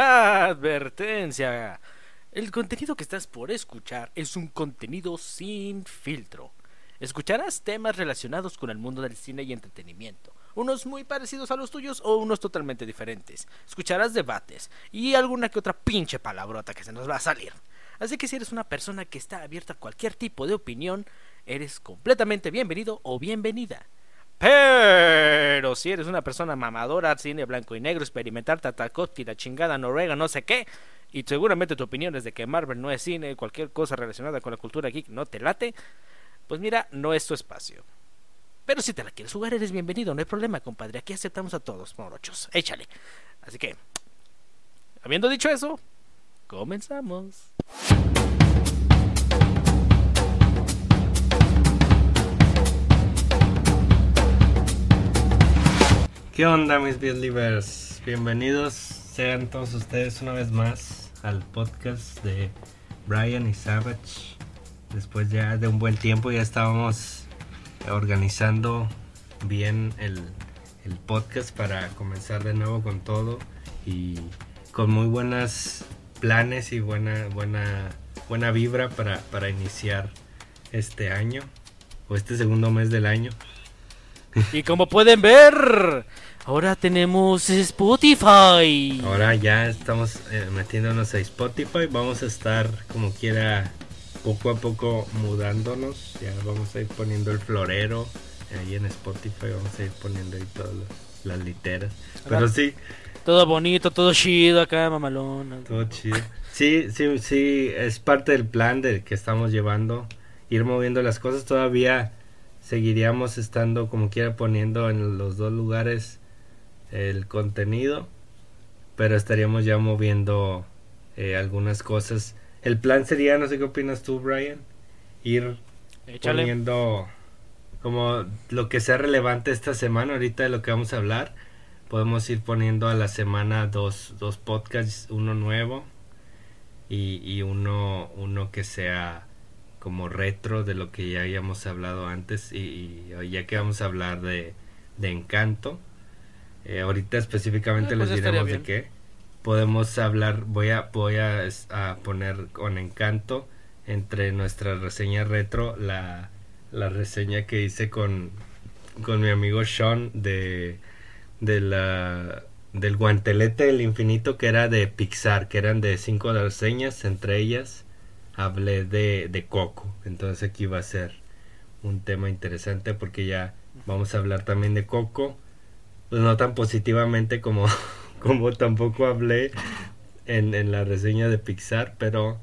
Advertencia. El contenido que estás por escuchar es un contenido sin filtro. Escucharás temas relacionados con el mundo del cine y entretenimiento, unos muy parecidos a los tuyos o unos totalmente diferentes. Escucharás debates y alguna que otra pinche palabrota que se nos va a salir. Así que si eres una persona que está abierta a cualquier tipo de opinión, eres completamente bienvenido o bienvenida. Pero si eres una persona mamadora, cine blanco y negro, experimentar Tatakoski, la chingada Noruega, no sé qué, y seguramente tu opinión es de que Marvel no es cine, cualquier cosa relacionada con la cultura geek no te late, pues mira, no es tu espacio. Pero si te la quieres jugar, eres bienvenido, no hay problema, compadre. Aquí aceptamos a todos, morochos. Échale. Así que, habiendo dicho eso, comenzamos. ¿Qué onda mis Beatlivers? Bienvenidos sean todos ustedes una vez más al podcast de Brian y Savage. Después ya de un buen tiempo ya estábamos organizando bien el, el podcast para comenzar de nuevo con todo y con muy buenas planes y buena buena buena vibra para, para iniciar este año o este segundo mes del año. Y como pueden ver, ahora tenemos Spotify. Ahora ya estamos eh, metiéndonos a Spotify. Vamos a estar como quiera poco a poco mudándonos. Ya vamos a ir poniendo el florero ahí en Spotify. Vamos a ir poniendo ahí todas las, las literas. Pero sí, Todo bonito, todo chido acá, mamalón. todo chido. Sí, sí, sí, es parte del plan del que estamos llevando. Ir moviendo las cosas. Todavía seguiríamos estando como quiera poniendo en los dos lugares el contenido. Pero estaríamos ya moviendo eh, algunas cosas. El plan sería, no sé qué opinas tú, Brian, ir Échale. poniendo como lo que sea relevante esta semana, ahorita de lo que vamos a hablar. Podemos ir poniendo a la semana dos, dos podcasts, uno nuevo y, y uno, uno que sea como retro de lo que ya habíamos hablado antes y, y ya que vamos a hablar de, de Encanto. Eh, ahorita específicamente Ah, pues les diremos de qué. Podemos hablar, voy a, voy a poner con Encanto entre nuestra reseña retro la, la reseña que hice con, con mi amigo Sean de, de la del guantelete del infinito que era de Pixar, que eran de cinco reseñas, entre ellas hablé de, de Coco. Entonces aquí va a ser un tema interesante porque ya vamos a hablar también de Coco. Pues no tan positivamente como, como tampoco hablé en, en la reseña de Pixar, pero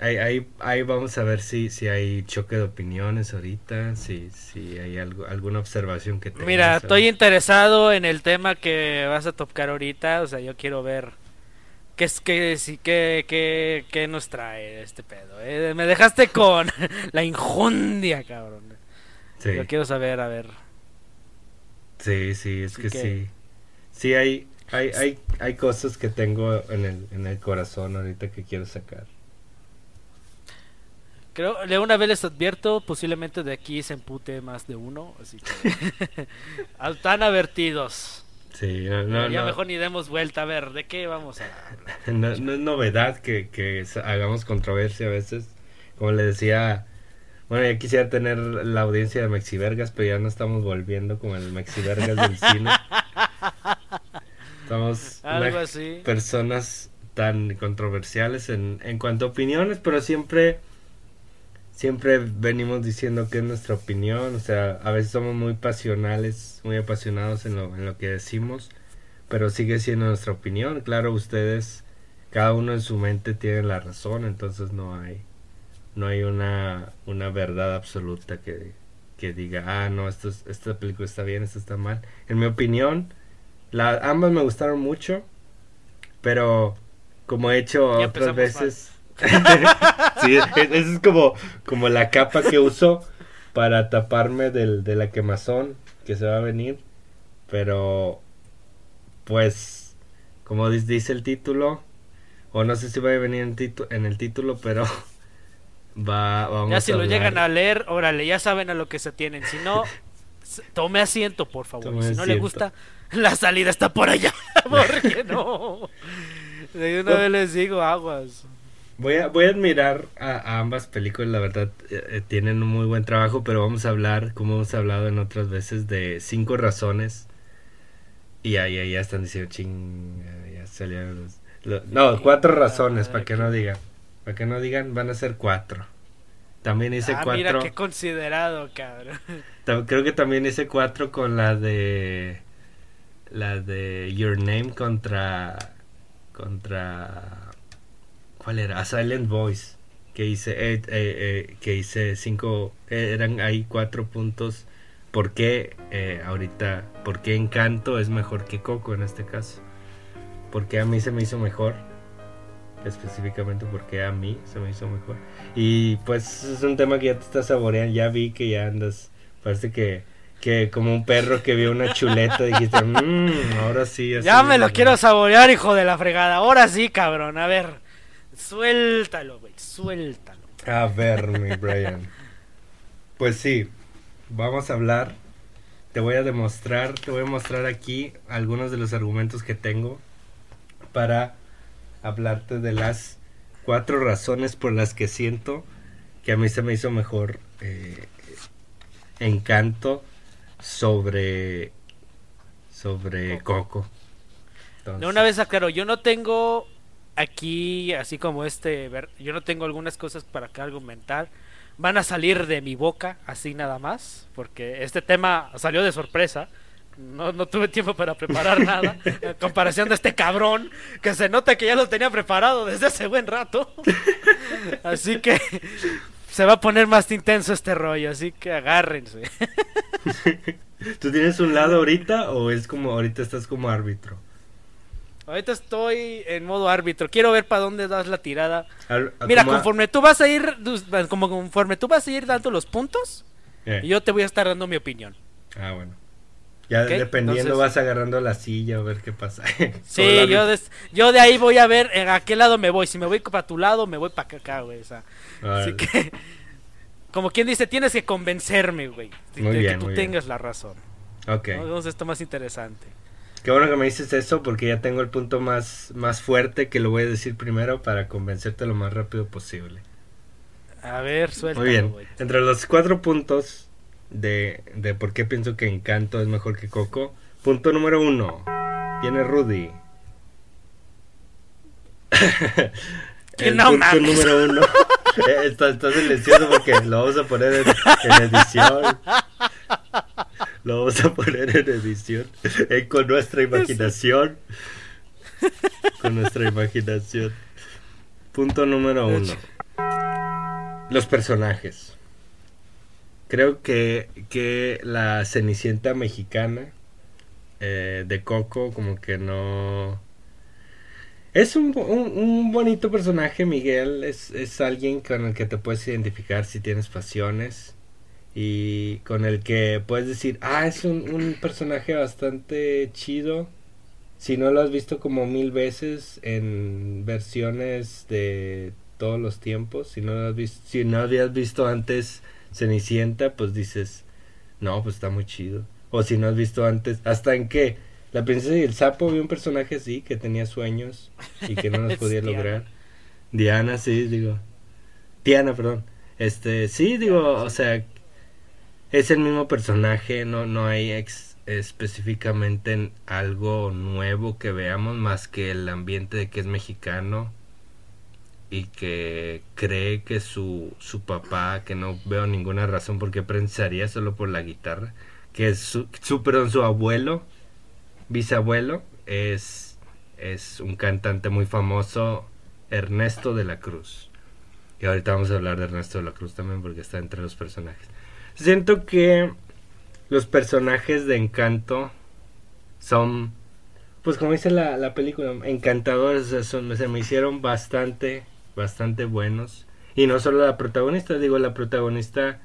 ahí, ahí, ahí vamos a ver si, si hay choque de opiniones ahorita, si, si hay algo, alguna observación que tengas. Mira, ¿sabes? estoy interesado en el tema que vas a tocar ahorita. O sea, yo quiero ver qué es que sí qué, qué, qué nos trae este pedo. eh. Me dejaste con la injundia, cabrón. Sí. Yo quiero saber, a ver. Sí, sí, es que, que- sí. Sí, hay, hay, hay, hay cosas que tengo en el, en el corazón ahorita que quiero sacar. Creo, de una vez les advierto, posiblemente de aquí se empute más de uno, así que están avertidos. Sí, no, no, ya no, mejor ni demos vuelta a ver de qué vamos a hablar. no- no es novedad que, que hagamos controversia a veces. Como le decía, bueno, ya quisiera tener la audiencia de Mexivergas, pero ya no estamos volviendo como el Mexivergas del cine. Estamos Algo una- así. personas tan controversiales en, en cuanto a opiniones, pero siempre siempre venimos diciendo que es nuestra opinión, o sea, a veces somos muy pasionales, muy apasionados en lo, en lo que decimos, pero sigue siendo nuestra opinión, claro, ustedes, cada uno en su mente tiene la razón, entonces no hay, no hay una, una verdad absoluta que, que diga, ah, no, esto es- esta película está bien, esta está mal. En mi opinión, la, ambas me gustaron mucho, pero como he hecho Ya otras veces... sí, es- esa es como, como la capa que uso para taparme del, de la quemazón que se va a venir. Pero, pues, como dice el título, o no sé si va a venir en, en el título, pero va, vamos Ya si a lo hablar- llegan a leer, órale, ya saben a lo que se tienen. Si no, Tome asiento, por favor. Tome si no le gusta, la salida está por allá. ¿Por qué no? De una vez les digo, aguas. Voy a, voy a admirar a, a ambas películas, la verdad eh, eh, tienen un muy buen trabajo, pero vamos a hablar, como hemos hablado en otras veces, de cinco razones. Y ahí ya, ya están diciendo, ching, ya salieron los... lo- no, cuatro razones, para que no digan. Para que no digan, van a ser cuatro. También hice ah, mira cuatro. qué considerado, cabrón. Creo que también hice cuatro con la de... La de Your Name contra... Contra... ¿Cuál era? A Silent Voice. Que hice, eh, eh, eh, que hice cinco, eran ahí cuatro puntos. ¿Por qué eh, ahorita, por qué Encanto es mejor que Coco en este caso? Porque a mí se me hizo mejor. Específicamente porque a mí se me hizo mejor. Y pues es un tema que ya te estás saboreando. Ya vi que ya andas, parece que, que como un perro que vio una chuleta dijiste, mmm, ahora sí. así Ya me lo ¿no?". quiero saborear, hijo de la fregada. Ahora sí, cabrón. A ver, suéltalo, güey. Suéltalo. A ver, mi Brian. Pues sí, vamos a hablar. Te voy a demostrar, te voy a mostrar aquí algunos de los argumentos que tengo para hablarte de las cuatro razones por las que siento que a mí se me hizo mejor eh, Encanto sobre sobre Coco. Entonces, una vez aclaro, yo no tengo aquí, así como este, ver- yo no tengo algunas cosas para que argumentar. Van a salir de mi boca, así nada más, porque este tema salió de sorpresa. No, no tuve tiempo para preparar nada. En comparación de este cabrón, que se nota que ya lo tenía preparado desde hace buen rato. Así que se va a poner más intenso este rollo, así que agárrense. ¿Tú tienes un lado ahorita o es como ahorita estás como árbitro? Ahorita estoy en modo árbitro. Quiero ver para dónde das la tirada. Al- Mira, a- conforme tú vas a ir, como conforme tú vas a ir dando los puntos, Eh, yo te voy a estar dando mi opinión. Ah, bueno. Ya dependiendo entonces- vas agarrando la silla a ver qué pasa. Sí, yo, des- yo de ahí voy a ver en a qué lado me voy. Si me voy para tu lado, me voy para acá, güey. o sea, así que, como quien dice, tienes que convencerme, güey, de, de bien, que tú bien. tengas la razón. Ok. ¿no? Entonces esto más interesante. Qué bueno que me dices eso porque ya tengo el punto más, más fuerte que lo voy a decir primero para convencerte lo más rápido posible. A ver, suelta. Muy bien. Entre los cuatro puntos de, de por qué pienso que Encanto es mejor que Coco. Punto número uno. Viene Rudy. Que El no punto mames. número uno. Eh, está, está silencioso porque lo vamos a poner en, en edición. Lo vamos a poner en edición. eh, con nuestra imaginación. Con nuestra imaginación. Punto número uno. Los personajes. Creo que, que la Cenicienta mexicana eh, de Coco como que no... Es un, un, un bonito personaje, Miguel. Es, es alguien con el que te puedes identificar si tienes pasiones. Y con el que puedes decir, ah, es un, un personaje bastante chido. Si no lo has visto como mil veces en versiones de todos los tiempos, si no lo has visto, si no habías visto antes Cenicienta, pues dices, no, pues está muy chido. O si no has visto antes, hasta en qué, la princesa y el sapo vi un personaje así que tenía sueños y que no los podía Diana. lograr. Diana, sí, digo. Diana, perdón. Este, sí, digo, o sea, es el mismo personaje, no, no hay ex- específicamente en algo nuevo que veamos más que el ambiente de que es mexicano y que cree que su, su papá, que no veo ninguna razón por qué pensaría solo por la guitarra, que su, su perdón, su abuelo, bisabuelo, es, es un cantante muy famoso, Ernesto de la Cruz. Y ahorita vamos a hablar de Ernesto de la Cruz también porque está entre los personajes. Siento que los personajes de Encanto son, pues como dice la, la película, encantadores, son- se me hicieron bastante, bastante buenos. Y no solo la protagonista, digo, la protagonista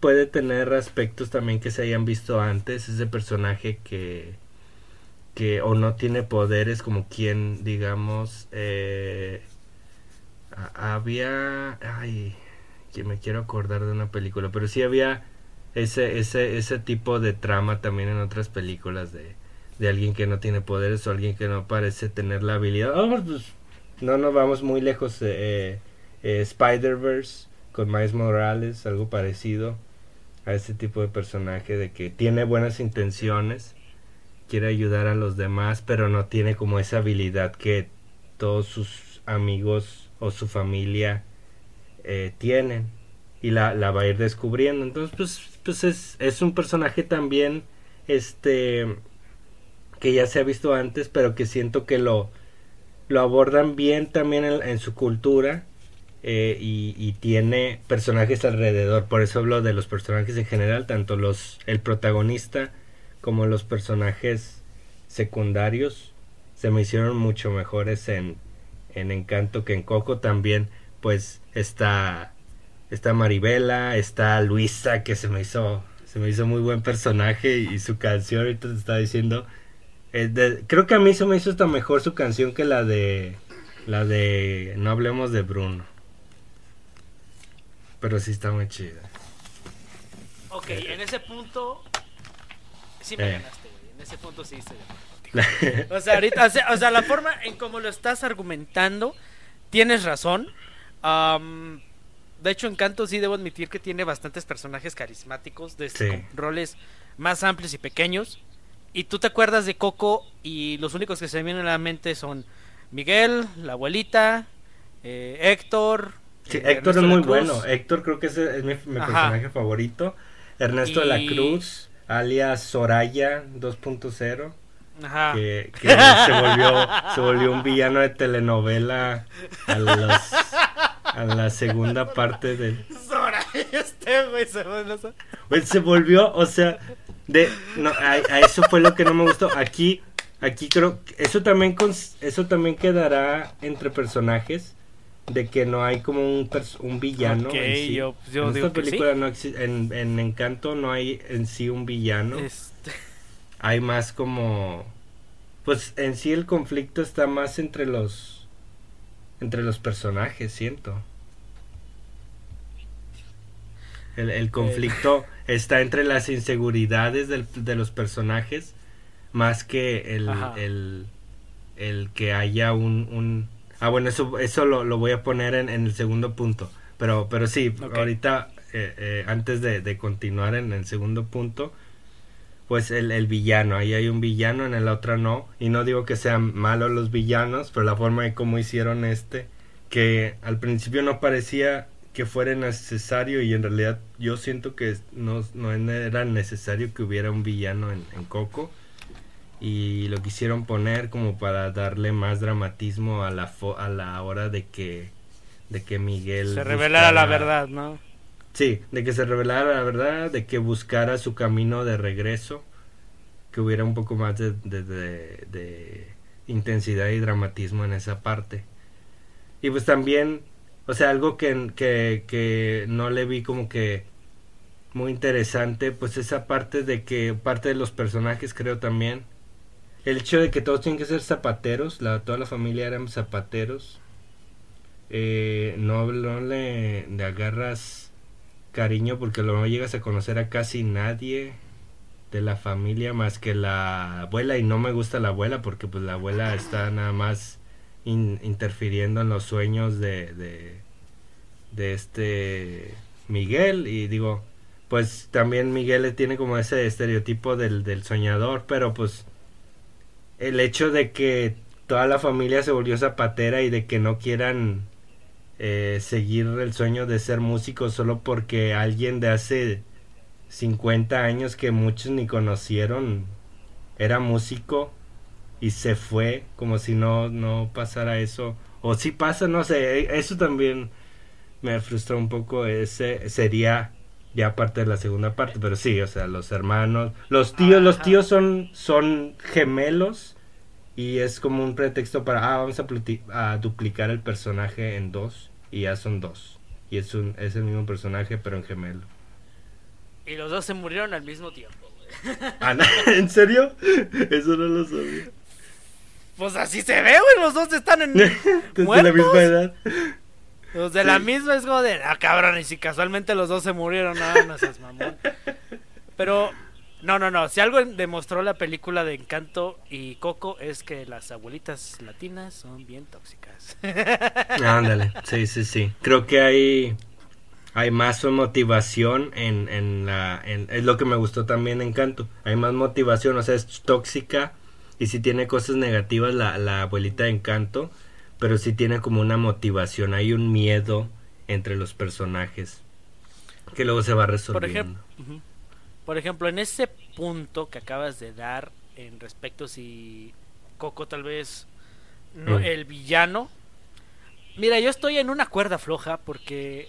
puede tener aspectos también que se hayan visto antes, ese personaje que, que o no tiene poderes como quien, digamos, eh, había, ay, que me quiero acordar de una película, pero sí había ese, ese, ese tipo de trama también en otras películas de, de alguien que no tiene poderes o alguien que no parece tener la habilidad. Oh, pues, no nos vamos muy lejos. Eh, eh, Spider-Verse con Miles Morales, algo parecido a ese tipo de personaje de que tiene buenas intenciones, quiere ayudar a los demás, pero no tiene como esa habilidad que todos sus amigos o su familia eh, tienen y la, la, va a ir descubriendo. Entonces, pues, pues es, es un personaje también, este, que ya se ha visto antes, pero que siento que lo, lo abordan bien también en, su cultura. Eh, y, tiene personajes alrededor, por eso hablo de los personajes en general, tanto los el protagonista como los personajes secundarios se me hicieron mucho mejores en, en Encanto que en Coco también pues está está Maribela, está Luisa que se me hizo se me hizo muy buen personaje y, su canción ahorita te está diciendo eh, creo que a mí se me hizo hasta mejor su canción que la de la de no hablemos de Bruno. Pero sí está muy chida. Ok en ese punto sí me eh. ganaste en ese punto sí estoy o sea ahorita o sea, la forma en cómo lo estás argumentando tienes razón. De hecho, Encanto sí debo admitir que tiene bastantes personajes carismáticos, de este, roles más amplios y pequeños. Y tú te acuerdas de Coco y los únicos que se me vienen a la mente son Miguel, la abuelita, eh, Héctor. Sí, eh, Héctor es muy bueno. Héctor creo que es, mi, personaje favorito. Ernesto de la Cruz, alias Soraya 2.0. Ajá. Que, que se, volvió, se volvió un villano de telenovela a los a la segunda parte del. este güey se, se volvió, o sea, de no, a, eso fue lo que no me gustó. Aquí, aquí creo eso también eso también quedará entre personajes de que no hay como un, un villano. en, yo, yo en esta película no en, en Encanto no hay en sí un villano. Este... Hay más como pues en sí el conflicto está más entre los entre los personajes, siento. El, el conflicto está entre las inseguridades del, de los personajes más que el, el, el, que haya un, un... Ah, bueno, eso, eso lo, lo voy a poner en, en, el segundo punto. Pero, pero sí, ahorita, eh, eh, antes de, de, continuar en el segundo punto, pues el, el, villano, ahí hay un villano, en el otro no, y no digo que sean malos los villanos, pero la forma de cómo hicieron este, que al principio no parecía que fuera necesario y en realidad yo siento que no, no era necesario que hubiera un villano en, Coco y lo quisieron poner como para darle más dramatismo a la a la hora de que de que Miguel se revelara la verdad, ¿no? Sí, de que se revelara la verdad, de que buscara su camino de regreso, que hubiera un poco más de, de, intensidad y dramatismo en esa parte. Y pues también, o sea, algo que, que, que no le vi como que muy interesante, pues esa parte de que parte de los personajes creo también, el hecho de que todos tienen que ser zapateros, la, toda la familia eran zapateros, eh, no, no le, agarras cariño porque no llegas a conocer a casi nadie de la familia más que la abuela y no me gusta la abuela porque pues la abuela está nada más interfiriendo en los sueños de, de, este Miguel. Y digo pues también Miguel tiene como ese estereotipo del, del soñador pero pues el hecho de que toda la familia se volvió zapatera y de que no quieran eh, seguir el sueño de ser músico solo porque alguien de hace 50 años que muchos ni conocieron era músico y se fue como si no no pasara eso o si pasa no sé e, eso también me frustró un poco ese sería ya parte de la segunda parte pero sí o sea los hermanos los tíos los tíos son son gemelos y es como un pretexto para ah vamos a, a duplicar el personaje en dos y ya son dos. Y es, un, es el mismo personaje, pero en gemelo. Y los dos se murieron al mismo tiempo, ah, ¿En serio? Eso no lo sabía. Pues así se ve, güey. Los dos están en. de la misma edad. Los de la misma es como de. Ah, cabrón. Y si casualmente los dos se murieron, no, no seas mamón. Pero, no, no, no. Si algo demostró la película de Encanto y Coco es que las abuelitas latinas son bien tóxicas. Ándale, sí, sí, sí. Creo que hay, hay más motivación en, en la... En, es lo que me gustó también de Encanto. Hay más motivación, o sea, es tóxica y si tiene cosas negativas la, la abuelita de Encanto, pero sí tiene como una motivación, hay un miedo entre los personajes que luego se va resolviendo. Por ejemplo, por ejemplo, en ese punto que acabas de dar en respecto si Coco tal vez no, Mm. el villano. Mira, yo estoy en una cuerda floja porque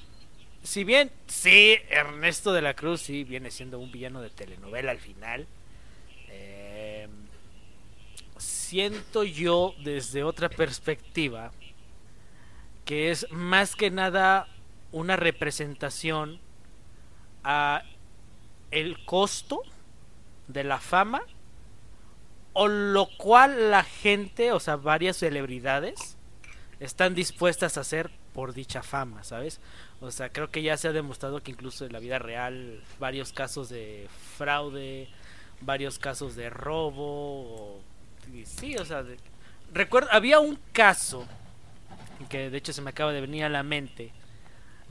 si bien sí Ernesto de la Cruz sí viene siendo un villano de telenovela al final, eh, siento yo desde otra perspectiva que es más que nada una representación a el costo de la fama o lo cual la gente, o sea, varias celebridades están dispuestas a hacer por dicha fama, ¿sabes? O sea, creo que ya se ha demostrado que incluso en la vida real varios casos de fraude, varios casos de robo, y sí, o sea, de- recuerdo, había un caso que de hecho se me acaba de venir a la mente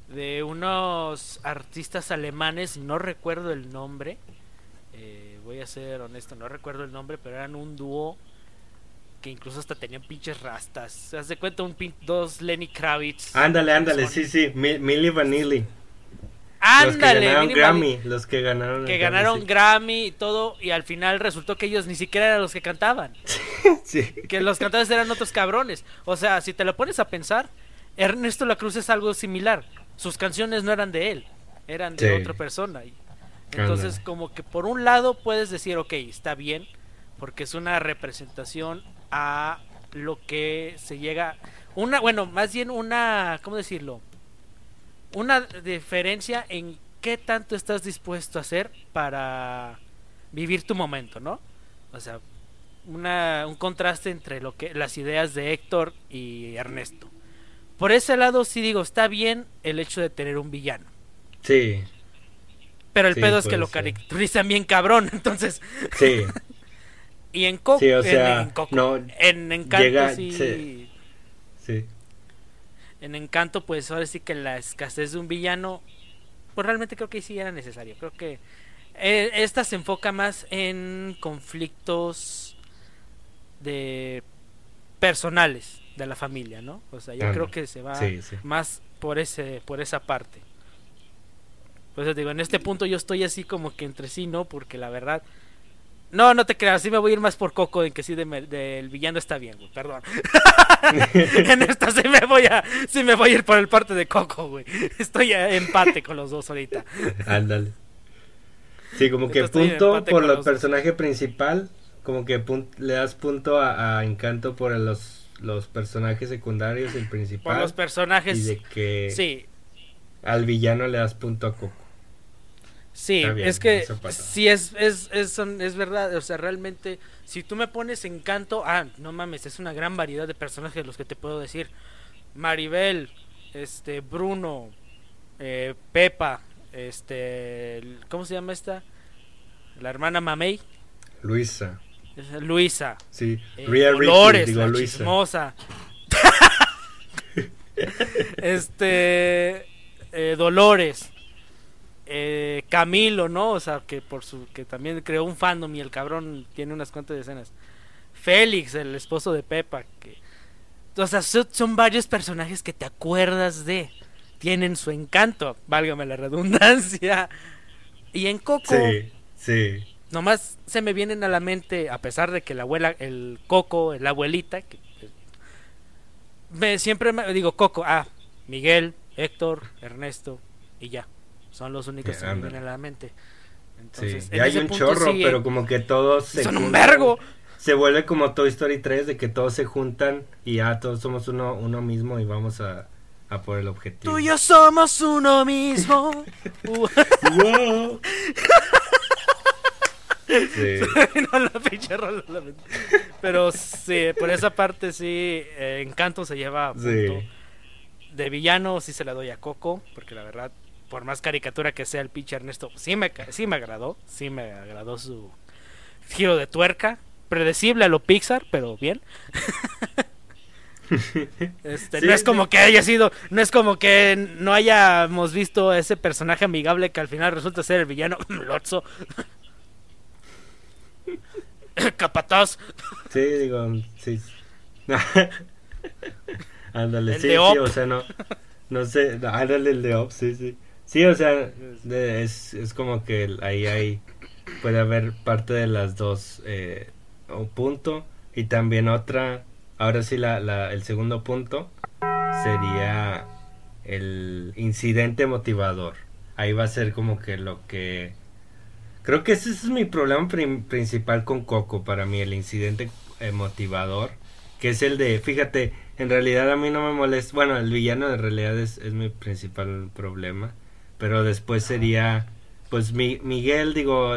de unos artistas alemanes, no recuerdo el nombre, eh, voy a ser honesto, no recuerdo el nombre, pero eran un dúo que incluso hasta tenían pinches rastas. Se hace cuenta un pin dos Lenny Kravitz. Ándale, ándale, sí, sí, Mi- Milli Vanilli. Los que Ándale, ganaron Grammy, los que ganaron que sí. Grammy y todo, y al final resultó que ellos ni siquiera eran los que cantaban, Sí. que los cantantes eran otros cabrones. O sea, si te lo pones a pensar, Ernesto La Cruz es algo similar. Sus canciones no eran de él, eran de Sí. otra persona. Entonces, Ándale. como que por un lado puedes decir, ok, está bien, porque es una representación a lo que se llega, una, bueno, más bien una, ¿cómo decirlo? Una diferencia en qué tanto estás dispuesto a hacer para vivir tu momento, ¿no? O sea, una, un contraste entre lo que las ideas de Héctor y Ernesto. Por ese lado sí digo, está bien el hecho de tener un villano. Sí, Pero el Sí, pedo es que lo ser. caracterizan bien cabrón, entonces... sí. Y en Coco... Sí, o en- sea, en, Coco- no, en Encanto llega- sí... sí. En Encanto, pues ahora sí que la escasez de un villano... Pues realmente creo que sí era necesario. Creo que... eh, esta se enfoca más en conflictos de personales de la familia, ¿no? O sea, yo creo que se va Sí, sí. más por ese por esa parte. Pues digo, en este punto yo estoy así como que entre sí, ¿no? Porque la verdad no, no te creas, sí me voy a ir más por Coco en que sí de del villano está bien, güey, perdón. en esta sí me voy a sí me voy a ir por el parte de Coco, güey. Estoy a empate con los dos ahorita. Ándale. Sí, como que Estoy punto por el dos. personaje principal, como que le das punto a, a Encanto por los, los personajes secundarios, el Por principal. los personajes. y de que Sí, al villano le das punto a Coco. Sí, bien, es que sí es, es, es, es verdad, o sea, realmente, si tú me pones encanto, ah, no mames, es una gran variedad de personajes los que te puedo decir. Maribel, este, Bruno, eh, Pepa, este, ¿cómo se llama esta? La hermana Mamey, Luisa. Luisa, Sí, eh, Ripley, Dolores, digo la Luisa. chismosa. este eh, Dolores eh, Camilo, ¿no? O sea, que por su que también creó un fandom y el cabrón tiene unas cuantas escenas. Félix, el esposo de Pepa, que o sea, son, varios personajes que te acuerdas de. Tienen su encanto, válgame la redundancia. Y en Coco Sí, sí. nomás se me vienen a la mente, a pesar de que la abuela, el Coco, la abuelita, que eh, me, siempre me digo Coco, ah, Miguel, Héctor, Ernesto y ya. Son los únicos que me vienen a la mente. Sí, Entonces, en ya hay un chorro, sí, pero como que todos se son un vergo. Se vuelve como Toy Story 3 de que todos se juntan y ya todos somos uno, uno mismo y vamos a, a por el objetivo. Tú y yo somos uno mismo. Wow. Sí. no, la pinche rola, la mente. Pero sí, por esa parte sí, eh, Encanto se lleva a punto. Sí. De villano sí se la doy a Coco, porque la verdad por más caricatura que sea el pinche Ernesto, sí me, sí me agradó, sí me agradó su giro de tuerca, predecible a lo Pixar, pero bien. Este, no es como que haya sido, no es como que no hayamos visto ese personaje amigable que al final resulta ser el villano Lotso. Capataz. Sí, digo, sí. ándale, sí, sí, o sea, no, no sé, ándale el de Op, sí, sí. Sí, o sea, es, es como que ahí hay, puede haber parte de las dos, eh, un punto, y también otra, ahora sí, la, la, el segundo punto sería el incidente motivador. Ahí va a ser como que lo que... Creo que ese es mi problema principal con Coco para mí, el incidente eh, motivador, que es el de, fíjate, en realidad a mí no me molesta, bueno, el villano en realidad es, es mi principal problema, pero después sería, pues mi, Miguel, digo,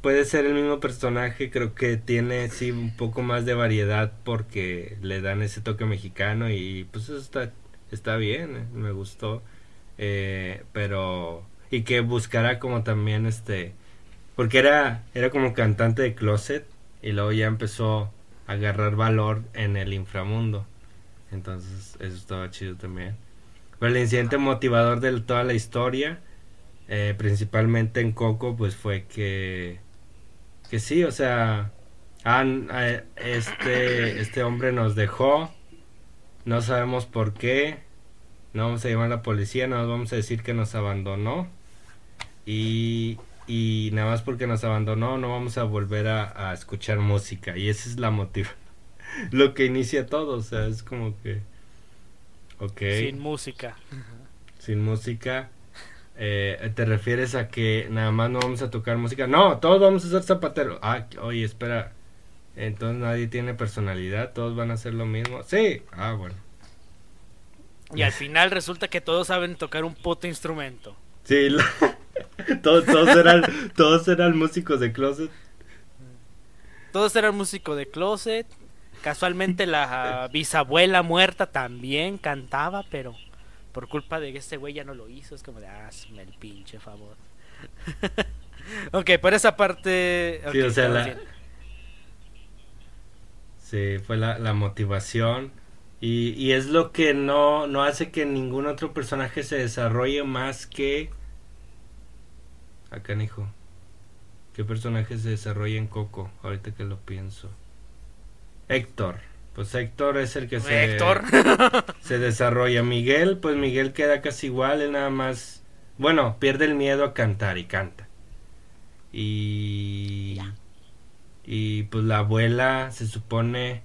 puede ser el mismo personaje, creo que tiene sí un poco más de variedad porque le dan ese toque mexicano y pues eso está, está bien, eh, me gustó, eh, pero y que buscara como también este, porque era, era como cantante de closet y luego ya empezó agarrar valor en el inframundo. Entonces, eso estaba chido también. Pero el incidente motivador de toda la historia, eh, principalmente en Coco, pues fue que, que sí, o sea, este, este hombre nos dejó, no sabemos por qué, no vamos a llamar a la policía, no nos vamos a decir que nos abandonó y, y nada más porque nos abandonó no vamos a volver a, a escuchar música y esa es la motiva lo que inicia todo o sea es como que sin música. Sin música. Eh, te refieres a que nada más no vamos a tocar música no todos vamos a ser zapateros ah oye espera. Entonces nadie tiene personalidad todos van a hacer lo mismo. Sí ah bueno. Y al final resulta que todos saben tocar un puto instrumento. Sí todos, todos, eran, todos eran músicos de closet. Todos eran músicos de closet. Casualmente la bisabuela muerta también cantaba, pero por culpa de que este güey ya no lo hizo. Es como de, hazme el pinche favor. ok, por esa parte... sí, o sea, la... Sí, fue la, la motivación. Y, y, es lo que no, no hace que ningún otro personaje se desarrolle más que Acá, hijo. ¿Qué personaje se desarrolla en Coco? Ahorita que lo pienso. Héctor. Pues Héctor es el que se, Héctor. se desarrolla. Miguel, pues Miguel queda casi igual, él nada más. Bueno, pierde el miedo a cantar y canta. Y. Y pues la abuela se supone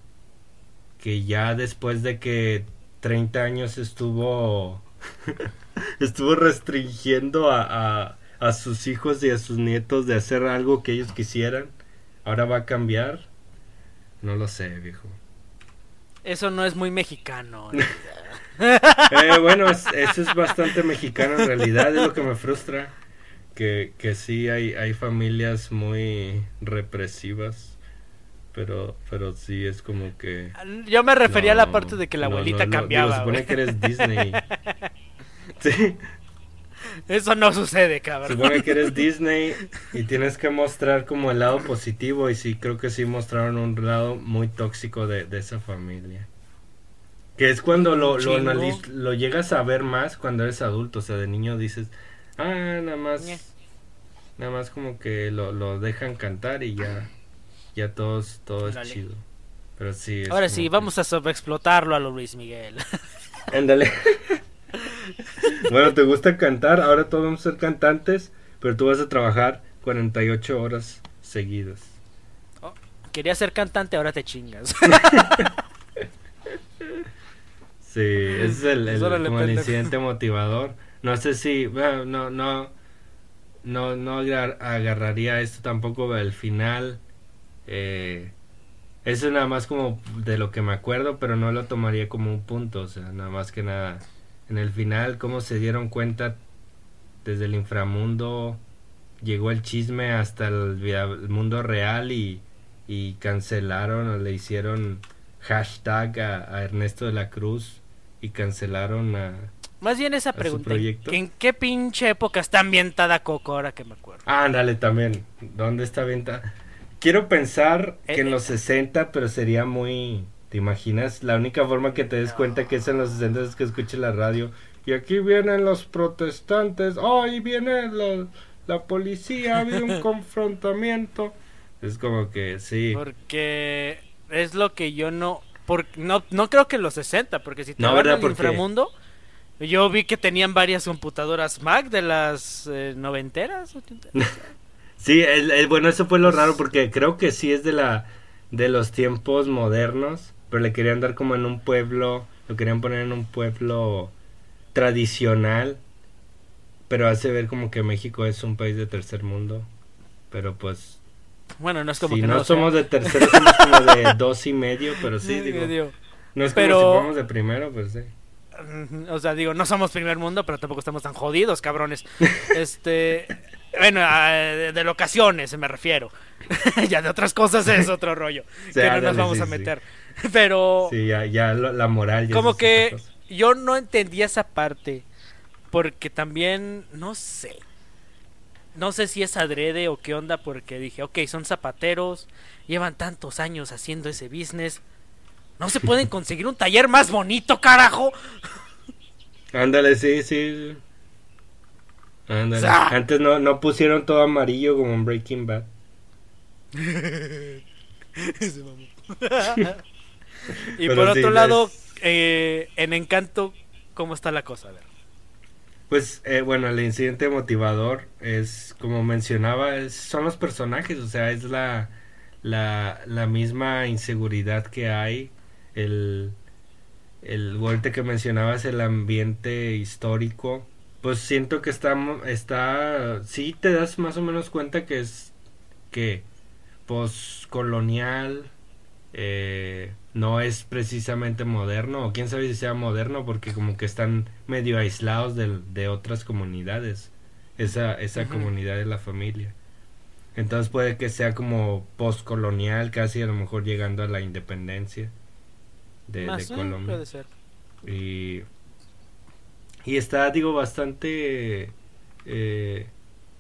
que ya después de que 30 años estuvo. estuvo restringiendo a a sus hijos y a sus nietos de hacer algo que ellos quisieran, ahora va a cambiar. No lo sé, viejo. Eso no es muy mexicano. eh, bueno, eso es bastante mexicano en realidad, es lo que me frustra. Que, que sí hay, hay familias muy represivas. Pero, pero sí es como que. Yo me refería a la parte de que la abuelita cambiaba. se supone que eres Disney. sí, eso no sucede, cabrón. Supone que eres Disney y tienes que mostrar como el lado positivo y sí, creo que sí mostraron un lado muy tóxico de, esa familia. Que es cuando lo, lo, llegas a ver más cuando eres adulto, o sea, de niño dices, ah, nada más, nada más como que lo, lo dejan cantar y ya, ya todos, todo es chido. Pero sí. Ahora sí, vamos a sobreexplotarlo a lo Luis Miguel. Ándale. bueno, ¿te gusta cantar? Ahora todos vamos a ser cantantes, pero tú vas a trabajar 48 horas seguidas. Oh, quería ser cantante, ahora te chingas. sí, ese es el, el, incidente motivador. No sé si, bueno, no, no, no, no agarraría esto tampoco al final. Eh, eso es nada más como de lo que me acuerdo, pero no lo tomaría como un punto, o sea, nada más que nada en el final cómo se dieron cuenta desde el inframundo llegó el chisme hasta el, mundo real y, y, cancelaron o le hicieron hashtag a, Ernesto de la Cruz y cancelaron a, Más bien esa pregunta. ¿En qué pinche época está ambientada Coco ahora que me acuerdo? Ah, ándale también. ¿Dónde está ambientada? Quiero pensar que en eh, los 60, eh. pero sería muy... ¿Te imaginas? La única forma que te des cuenta que es en los 60 es que escuches la radio. Y aquí vienen los protestantes. ¡Oh, ahí viene la, policía! Ha habido un confrontamiento. Es como que sí. Porque es lo que yo no... no, no creo que en los 60, porque si te no, al inframundo... Yo vi que tenían varias computadoras Mac de las eh, noventeras. sí, bueno, eso fue lo raro porque creo que sí es de la de los tiempos modernos, pero le querían dar como en un pueblo, lo querían poner en un pueblo tradicional, pero hace ver como que México es un país de tercer mundo, pero pues bueno, no es como si que no, somos de tercero, somos como de dos y medio, pero sí, digo, no es como si fuéramos de primero, pues sí. O sea, digo, no somos primer mundo, pero tampoco estamos tan jodidos, cabrones. Este, bueno, de, locaciones me refiero. ya de otras cosas es otro rollo que no nos vamos a meter. Pero Sí, ya, ya la moral Como que yo no entendía esa parte porque también no sé. No sé si es adrede o qué onda porque dije, ok, son zapateros, llevan tantos años haciendo ese business ¿No se pueden conseguir un taller más bonito, carajo? Ándale, sí, sí. Ándale. Antes no, no pusieron todo amarillo como en Breaking Bad. y por otro lado, eh, en Encanto, ¿cómo está la cosa? A ver. Pues eh, bueno, el incidente motivador es, como mencionaba, son los personajes, o sea, es la, la, la misma inseguridad que hay el, el que mencionabas, el ambiente histórico, pues siento que está, está, sí te das más o menos cuenta que es, que, postcolonial, eh, no es precisamente moderno, o quién sabe si sea moderno, porque como que están medio aislados de, de otras comunidades, esa, esa comunidad de la familia. Entonces puede que sea como postcolonial, casi a lo mejor llegando a la independencia de, Colombia. Puede ser. Y, y está, digo, bastante... Eh,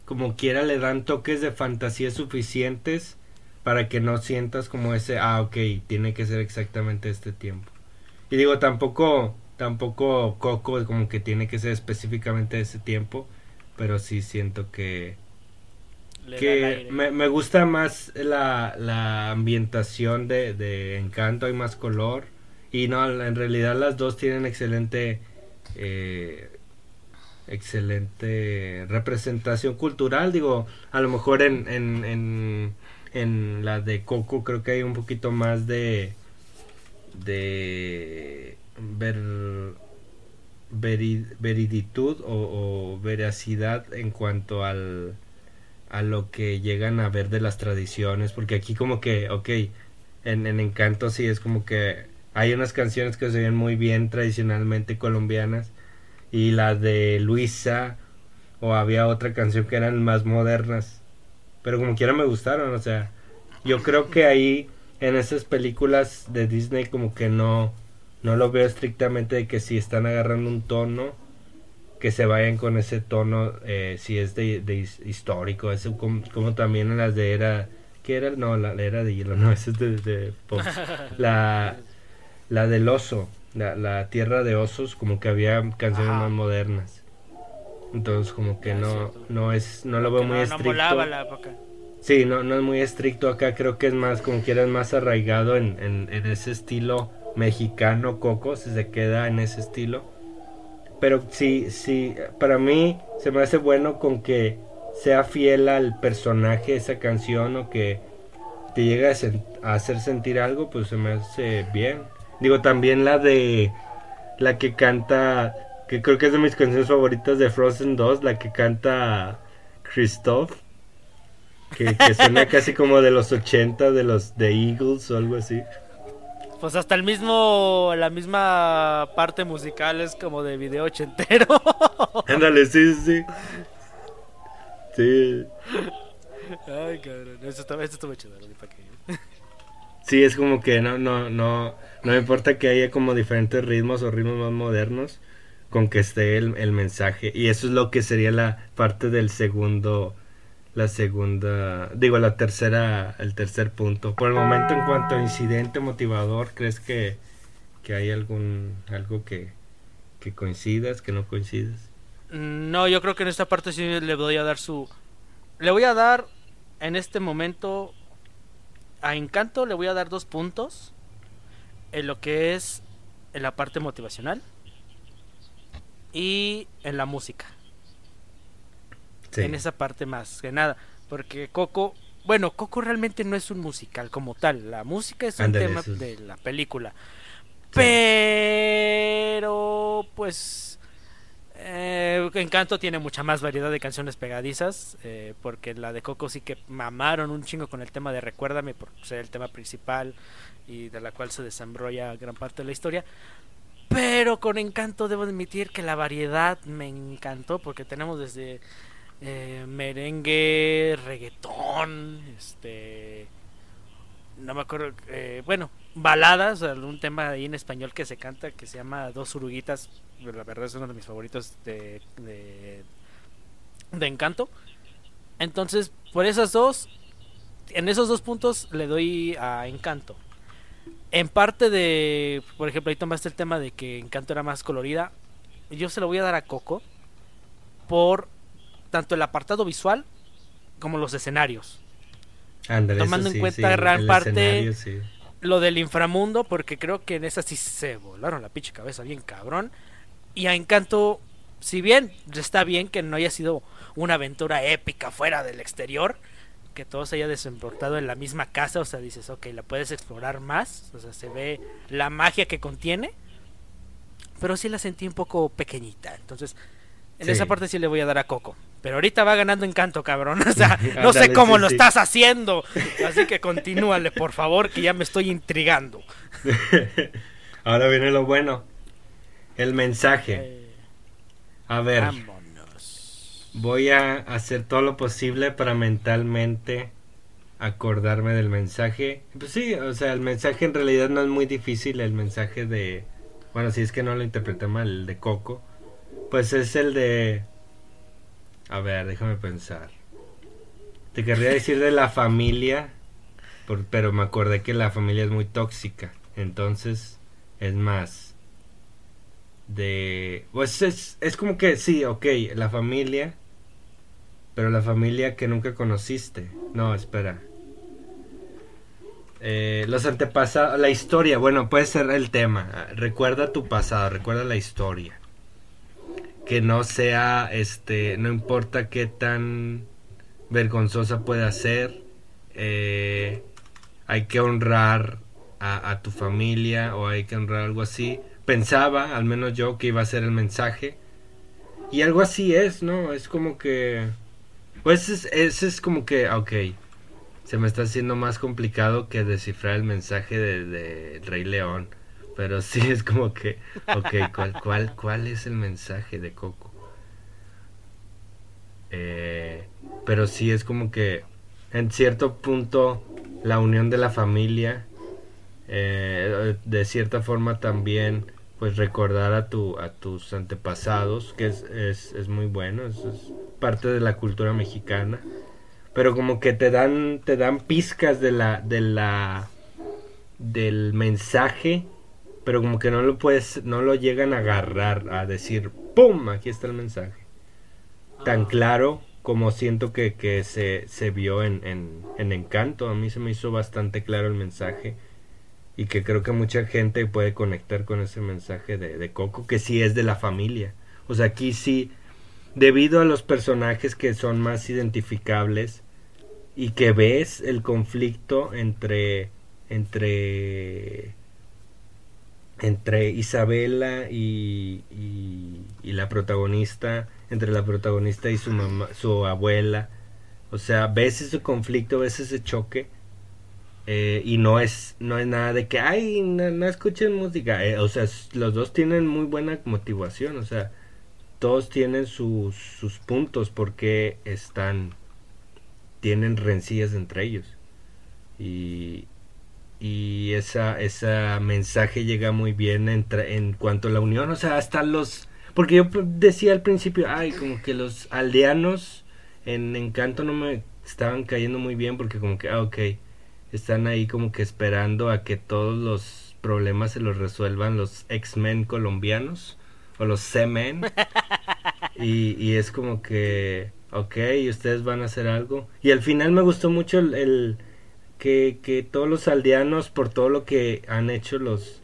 como quiera le dan toques de fantasía suficientes para que no sientas como ese, ah, ok, tiene que ser exactamente este tiempo. Y digo, tampoco, tampoco Coco como que tiene que ser específicamente ese tiempo, pero sí siento que, que me, me, gusta más la, la ambientación de, de Encanto, hay más color y no, en realidad las dos tienen excelente, eh, excelente representación cultural. Digo, a lo mejor en, en, en, en la de Coco creo que hay un poquito más de, de ver, veriditud o, veracidad en cuanto al a lo que llegan a ver de las tradiciones porque aquí como que ok en, en Encanto sí es como que hay unas canciones que se ven muy bien tradicionalmente colombianas y las de Luisa o había otra canción que eran más modernas pero como quiera me gustaron o sea yo creo que ahí en esas películas de Disney como que no no lo veo estrictamente de que si están agarrando un tono que se vayan con ese tono eh, si es de, histórico eso como, también en las de era que era no la, era de hielo no esa es de, de la la del oso, la, tierra de osos, como que había canciones más modernas. Entonces como que no, no es, no lo veo muy estricto. Sí, no, no es muy estricto acá, creo que es más, como quieras, más arraigado en, en, ese estilo mexicano, Coco, si se queda en ese estilo. Pero sí, sí, para mí se me hace bueno con que sea fiel al personaje esa canción o que te llegue a hacer sentir algo, pues se me hace bien. Digo, también la de. La que canta. Que creo que es de mis canciones favoritas de Frozen 2. La que canta Christoph. Que, suena casi como de los 80, de los de Eagles o algo así. Pues hasta el mismo. La misma parte musical es como de video ochentero. Ándale, sí, sí. Sí. Ay, cabrón. Eso estuvo, estuvo chido, ¿para qué? Sí, es como que no, no, no, no me importa que haya como diferentes ritmos o ritmos más modernos, con que esté el, el mensaje. Y eso es lo que sería la parte del segundo la segunda, digo la tercera, el tercer punto. Por el momento en cuanto a incidente motivador, ¿crees que, que hay algún algo que, que coincidas, que no coincidas? No, yo creo que en esta parte sí le voy a dar su... Le voy a dar en este momento a Encanto le voy a dar dos puntos en lo que es en la parte motivacional y en la música. En esa parte más que nada. Porque Coco, bueno, Coco realmente no es un musical como tal. La música es un tema de la película. Pero, pues, eh, Encanto tiene mucha más variedad de canciones pegadizas. Eh, porque la de Coco sí que mamaron un chingo con el tema de Recuérdame, por ser el tema principal y de la cual se desembrolla gran parte de la historia. Pero con Encanto debo admitir que la variedad me encantó porque tenemos desde eh, merengue, reggaetón, este, no me acuerdo, eh, bueno, baladas, algún tema ahí en español que se canta que se llama Dos Uruguitas, la verdad es uno de mis favoritos de, de, de Encanto. Entonces, por esas dos, en esos dos puntos le doy a Encanto. En parte de, por ejemplo, ahí tomaste el tema de que Encanto era más colorida. Yo se lo voy a dar a Coco por tanto el apartado visual como los escenarios. Tomando en cuenta gran parte lo del inframundo, porque creo que en esa sí se volaron la pinche cabeza bien cabrón. Y a Encanto, si bien está bien que no haya sido una aventura épica fuera del exterior, que todo se haya desemportado en la misma casa, o sea, dices, ok, la puedes explorar más, o sea, se ve la magia que contiene, pero sí la sentí un poco pequeñita, entonces en esa parte sí le voy a dar a Coco. Pero ahorita va ganando encanto, cabrón. O sea, no sé cómo lo estás haciendo. Así que continúale, por favor, que ya me estoy intrigando. Ahora viene lo bueno. El mensaje. Eh, a ver. Voy a hacer todo lo posible para mentalmente acordarme del mensaje. Pues sí, o sea, el mensaje en realidad no es muy difícil. El mensaje de. Bueno, si es que no lo interpreté mal, el de Coco. Pues es el de a ver, déjame pensar. Te querría decir de la familia, pero me acordé que la familia es muy tóxica. Entonces, es más. De. Pues es, es como que sí, ok, la familia. Pero la familia que nunca conociste. No, espera. Eh, los antepasados, la historia, bueno, puede ser el tema. Recuerda tu pasado, recuerda la historia que no sea, este, no importa qué tan vergonzosa pueda ser, eh, hay que honrar a, tu familia o hay que honrar algo así. Pensaba, al menos yo, que iba a ser el mensaje. Y algo así es, ¿no? Es como que... Pues ese es, como que, ok, se me está haciendo más complicado que descifrar el mensaje de, de Rey León. Pero sí es como que, ok, ¿cuál, cuál, cuál es el mensaje de Coco? Eh, pero sí es como que en cierto punto la unión de la familia, eh, de cierta forma también pues recordar a tu a tus antepasados que es, es, es muy bueno es parte de la cultura mexicana pero como que te dan te dan pizcas de la de la del mensaje pero como que no lo puedes, no lo llegan a agarrar, a decir, ¡pum! Aquí está el mensaje. Tan ah. claro como siento que, que se, se vio en, en, Encanto. A mí se me hizo bastante claro el mensaje. Y que creo que mucha gente puede conectar con ese mensaje de, Coco, que sí es de la familia. O sea, aquí sí, debido a los personajes que son más identificables y que ves el conflicto entre entre entre Isabela y, y, la protagonista, entre la protagonista y su mamá, su abuela. O sea, ves ese conflicto, ves ese choque. Eh, y no es, no es nada de que, ay, no, escuchen música. Eh, o sea, los dos tienen muy buena motivación. O sea, todos tienen sus, sus puntos porque están, tienen rencillas entre ellos. Y, y esa ese mensaje llega muy bien entre, en cuanto a la unión, o sea, hasta los Porque yo decía al principio, ay, como que los aldeanos en Encanto no me estaban cayendo muy bien porque como que, ah, ok, están ahí como que esperando a que todos los problemas se los resuelvan los X-Men colombianos o los C-Men. y, y es como que, ok, ustedes van a hacer algo. Y al final me gustó mucho el, que, que, todos los aldeanos, por todo lo que han hecho los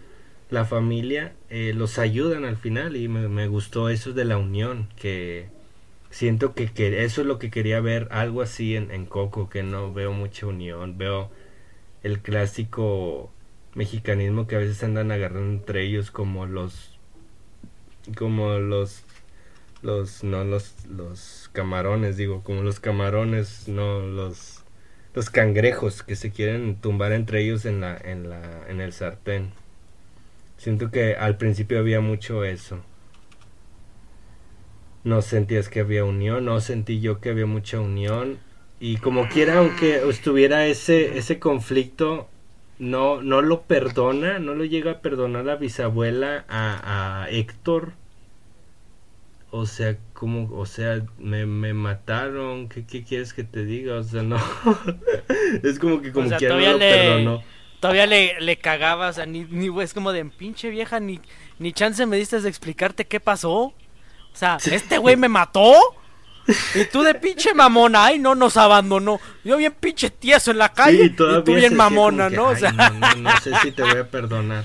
la familia, eh, los ayudan al final. Y me, me, gustó eso de la unión, que siento que, que, eso es lo que quería ver, algo así en, en Coco, que no veo mucha unión, veo el clásico mexicanismo que a veces andan agarrando entre ellos como los como los los no los los camarones digo como los camarones no los los cangrejos que se quieren tumbar entre ellos en la en la en el sartén. Siento que al principio había mucho eso. No sentías que había unión no sentí yo que había mucha unión y como quiera aunque estuviera ese ese conflicto no no lo perdona no lo llega a perdonar la bisabuela a, a Héctor o sea, como, o sea, me, me mataron, ¿Qué, ¿qué, quieres que te diga? O sea, no, es como que como o sea, no le, perdonó. Todavía le, le cagaba, o sea, ni, ni, es como de pinche vieja, ni, ni chance me diste de explicarte qué pasó. O sea, este güey me mató. Y tú de pinche mamona, ay, no nos abandonó. Yo bien pinche tieso en la calle. Sí, y tú bien mamona, que, ¿no? O sea, no, no, no, sé si te voy a perdonar.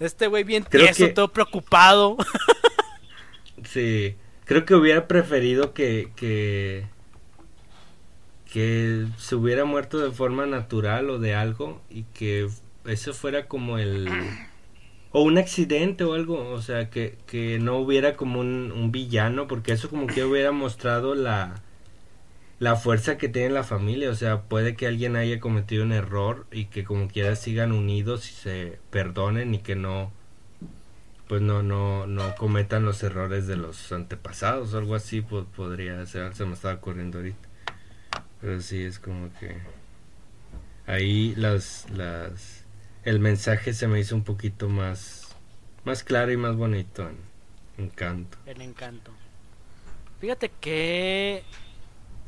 Este güey bien Creo tieso, que... todo preocupado. Sí, creo que hubiera preferido que, que, que se hubiera muerto de forma natural o de algo y que eso fuera como el... o un accidente o algo, o sea, que, que no hubiera como un, un villano, porque eso como que hubiera mostrado la, la fuerza que tiene la familia, o sea, puede que alguien haya cometido un error y que como quiera sigan unidos y se perdonen y que no pues no no no cometan los errores de los antepasados o algo así pues, podría ser se me estaba ocurriendo ahorita. Pero sí es como que ahí las las el mensaje se me hizo un poquito más más claro y más bonito en encanto el encanto fíjate que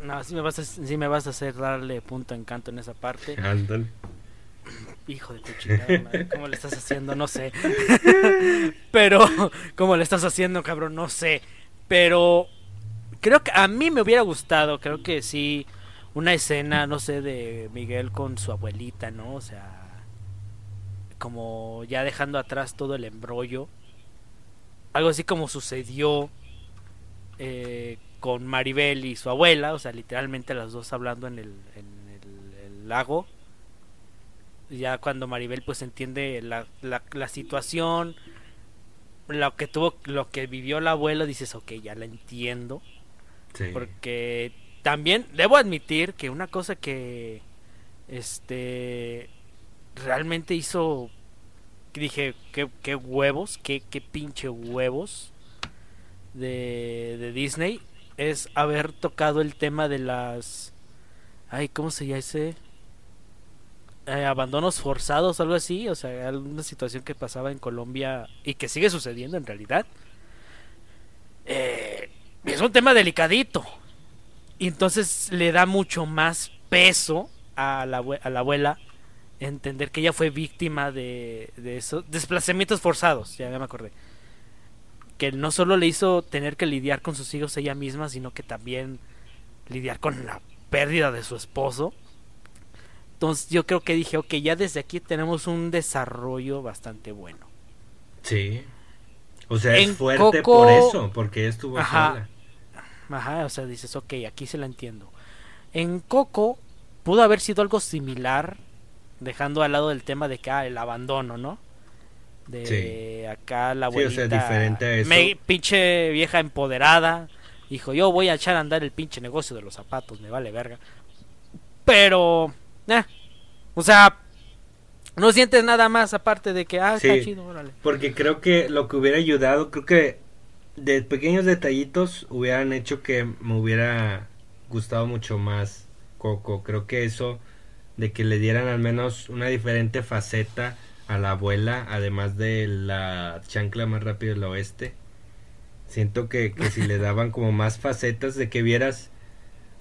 no si me vas a, si me vas a hacer darle punto encanto en esa parte ándale hijo de tu chingada madre, ¿cómo le estás haciendo? No sé. Pero, ¿cómo le estás haciendo, cabrón? No sé. Pero creo que a mí me hubiera gustado, creo que sí, una escena, no sé, de Miguel con su abuelita, ¿no? O sea, como ya dejando atrás todo el embrollo. Algo así como sucedió eh, con Maribel y su abuela, o sea, literalmente las dos hablando en el, en el, el lago. Ya cuando Maribel pues entiende la, la, situación lo que tuvo lo que vivió la abuela dices ok ya la entiendo. Porque también debo admitir que una cosa que este realmente hizo dije qué, qué huevos qué, qué pinche huevos de, de Disney es haber tocado el tema de las ay cómo se llama ese eh, abandonos forzados, algo así, o sea, alguna situación que pasaba en Colombia y que sigue sucediendo en realidad. Eh, es un tema delicadito. Y entonces le da mucho más peso a la, a la abuela entender que ella fue víctima de, de esos desplazamientos forzados, ya me acordé. Que no solo le hizo tener que lidiar con sus hijos ella misma, sino que también lidiar con la pérdida de su esposo entonces yo creo que dije, ok, ya desde aquí tenemos un desarrollo bastante bueno. Sí. O sea, es fuerte por eso, porque estuvo ajá, Ajá, o sea, dices, ok, aquí se la entiendo. En Coco pudo haber sido algo similar, dejando al lado el tema de que, ah, el abandono, ¿no? De acá la abuelita... Sí, o sea, diferente a eso. Me, pinche vieja empoderada, dijo, yo voy a echar a andar el pinche negocio de los zapatos, me vale verga. Pero eh, o sea, no sientes nada más aparte de que, ah, está chido, órale. Porque creo que lo que hubiera ayudado, creo que de pequeños detallitos hubieran hecho que me hubiera gustado mucho más Coco. Creo que eso de que le dieran al menos una diferente faceta a la abuela, además de la chancla más rápida del oeste, Siento que, que si le daban como más facetas de que vieras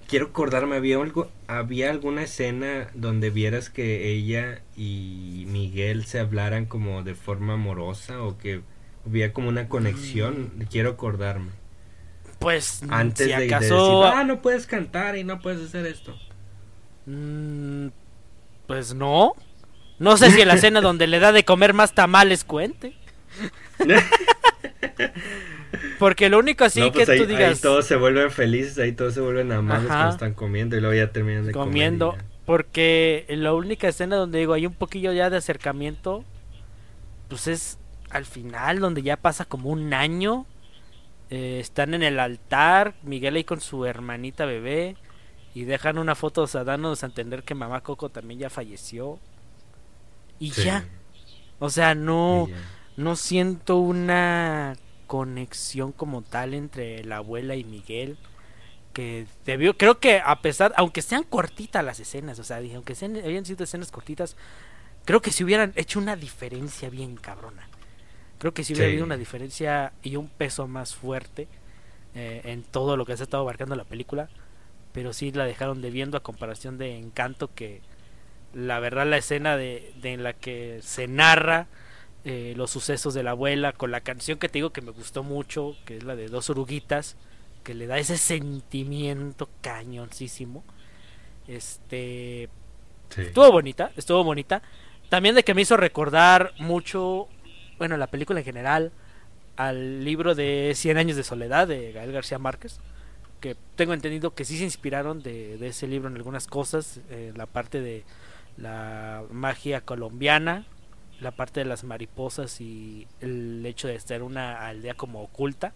quiero acordarme, había algo, había alguna escena donde vieras que ella y Miguel se hablaran como de forma amorosa o que había como una conexión, mm. quiero acordarme. Pues antes de, decir, ah, no puedes cantar y no puedes hacer esto. Mm, pues no. No sé si en la escena donde le da de comer más tamales cuente. Porque lo único así que pues tú digas. Ahí todos se vuelven felices, ahí todos se vuelven amables cuando están comiendo y luego ya terminan de comiendo. Porque la única escena donde digo hay un poquillo ya de acercamiento, pues es al final, donde ya pasa como un año. Eh, están en el altar, Miguel ahí con su hermanita bebé. Y dejan una foto, o sea, dándonos a entender que mamá Coco también ya falleció. Y ya. O sea, no, no siento una conexión como tal entre la abuela y Miguel que debió creo que a pesar aunque sean cortitas las escenas o sea dije aunque sean habían sido escenas cortitas creo que si hubieran hecho una diferencia bien cabrona creo que si hubiera habido una diferencia y un peso más fuerte eh, en todo lo que se ha estado abarcando la película pero sí la dejaron debiendo a comparación de Encanto que la verdad la escena de, de en la que se narra eh, los sucesos de la abuela, con la canción que te digo que me gustó mucho, que es la de Dos Oruguitas, que le da ese sentimiento cañoncísimo. Este. Estuvo bonita, estuvo bonita. También de que me hizo recordar mucho, bueno, la película en general, al libro de Cien años de soledad de Gael García Márquez, que tengo entendido que sí se inspiraron de, ese libro en algunas cosas, eh, la parte de la magia colombiana, la parte de las mariposas y el hecho de estar una aldea como oculta.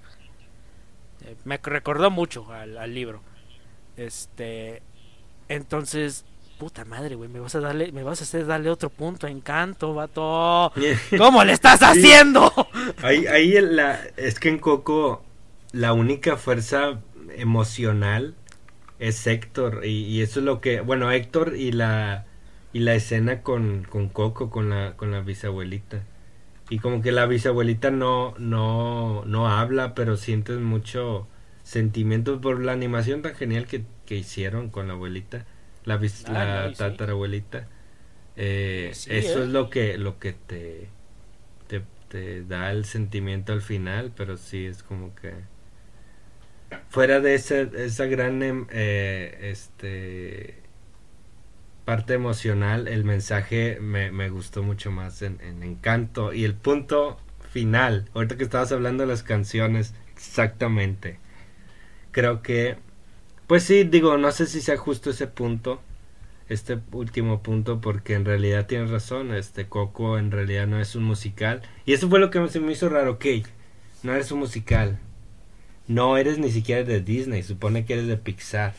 Eh, me recordó mucho al, libro. Este entonces puta madre güey me vas a darle me vas a hacer darle otro punto encanto vato. Cómo le estás haciendo ahí ahí la es que en Coco la única fuerza emocional es Héctor y, y eso es lo que bueno Héctor y la y la escena con, con Coco, con la, con la bisabuelita. Y como que la bisabuelita no, no, no habla, pero sientes mucho sentimiento por la animación tan genial que, que hicieron con la abuelita, la, ah, la tatarabuelita. Eh, eso ¿eh? es lo que, lo que te, te, te, da el sentimiento al final, pero sí es como que fuera de esa, esa gran em, eh, este parte emocional, el mensaje me, me gustó mucho más en, Encanto. Y el punto final, ahorita que estabas hablando de las canciones, exactamente. Creo que, pues sí, digo, no sé si sea justo ese punto, este último punto, porque en realidad tienes razón, este Coco en realidad no es un musical. Y eso fue lo que me hizo raro, ok, no eres un musical. No eres ni siquiera de Disney, supone que eres de Pixar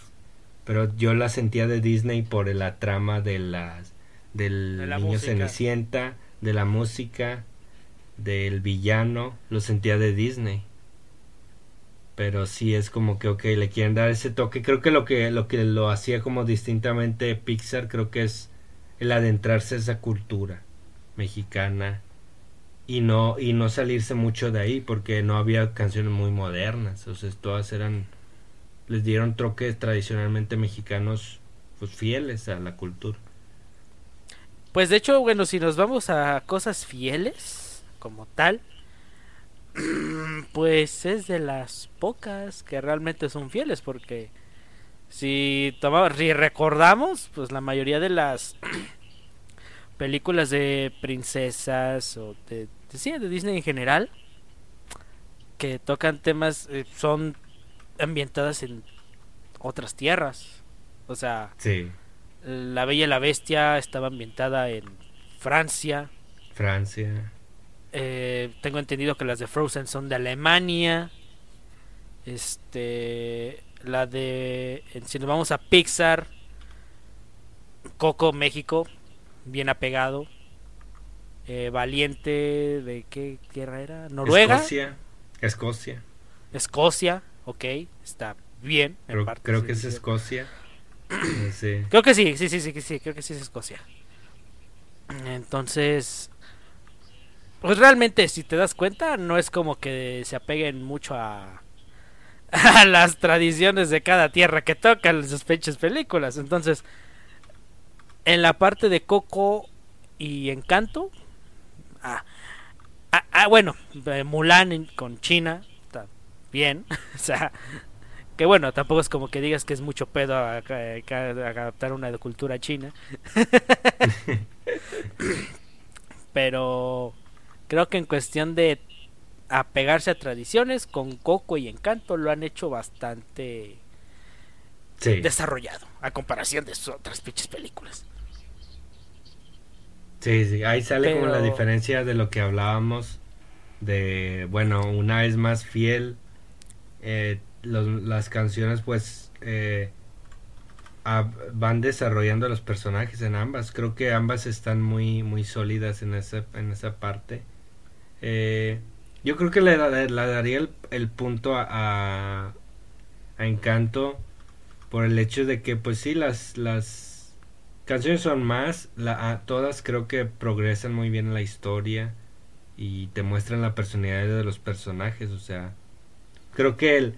pero yo la sentía de Disney por la trama de las del niño Cenicienta, de la música, del villano, lo sentía de Disney. Pero sí es como que ok, le quieren dar ese toque. Creo que lo que lo que lo hacía como distintamente Pixar creo que es el adentrarse a esa cultura mexicana y no y no salirse mucho de ahí porque no había canciones muy modernas, sea, todas eran les dieron troques tradicionalmente mexicanos pues fieles a la cultura. Pues de hecho, bueno, si nos vamos a cosas fieles como tal, pues es de las pocas que realmente son fieles porque si tomamos y recordamos, pues la mayoría de las películas de princesas o de, de, de Disney en general que tocan temas eh, son ambientadas en otras tierras. O sea, La Bella y la Bestia estaba ambientada en Francia. Francia. Eh, tengo entendido que las de Frozen son de Alemania. Este, la de, si nos vamos a Pixar, Coco, México, bien apegado. Eh, Valiente, ¿de qué tierra era? Noruega. Escocia. Escocia. Escocia ok, está bien. creo que es Escocia. Creo que sí, sí, sí, sí, sí, creo que sí es Escocia. Entonces, pues realmente si te das cuenta no es como que se apeguen mucho a, a las tradiciones de cada tierra que tocan sus pinches películas. Entonces, en la parte de Coco y Encanto, ah, ah, ah bueno, Mulan con China, está bien, o sea, que bueno, tampoco es como que digas que es mucho pedo a, adaptar una cultura china. Pero creo que en cuestión de apegarse a tradiciones, con Coco y Encanto lo han hecho bastante desarrollado a comparación de sus otras pinches películas. Sí, sí, ahí sale como la diferencia de lo que hablábamos de, bueno, una es más fiel, eh, las canciones pues eh, van desarrollando los personajes en ambas, creo que ambas están muy, muy sólidas en esa, en esa parte. Eh, yo creo que le, daría el, punto a, a, Encanto por el hecho de que pues sí, las, las canciones son más, la, todas creo que progresan muy bien en la historia y te muestran la personalidad de los personajes, o sea, creo que el,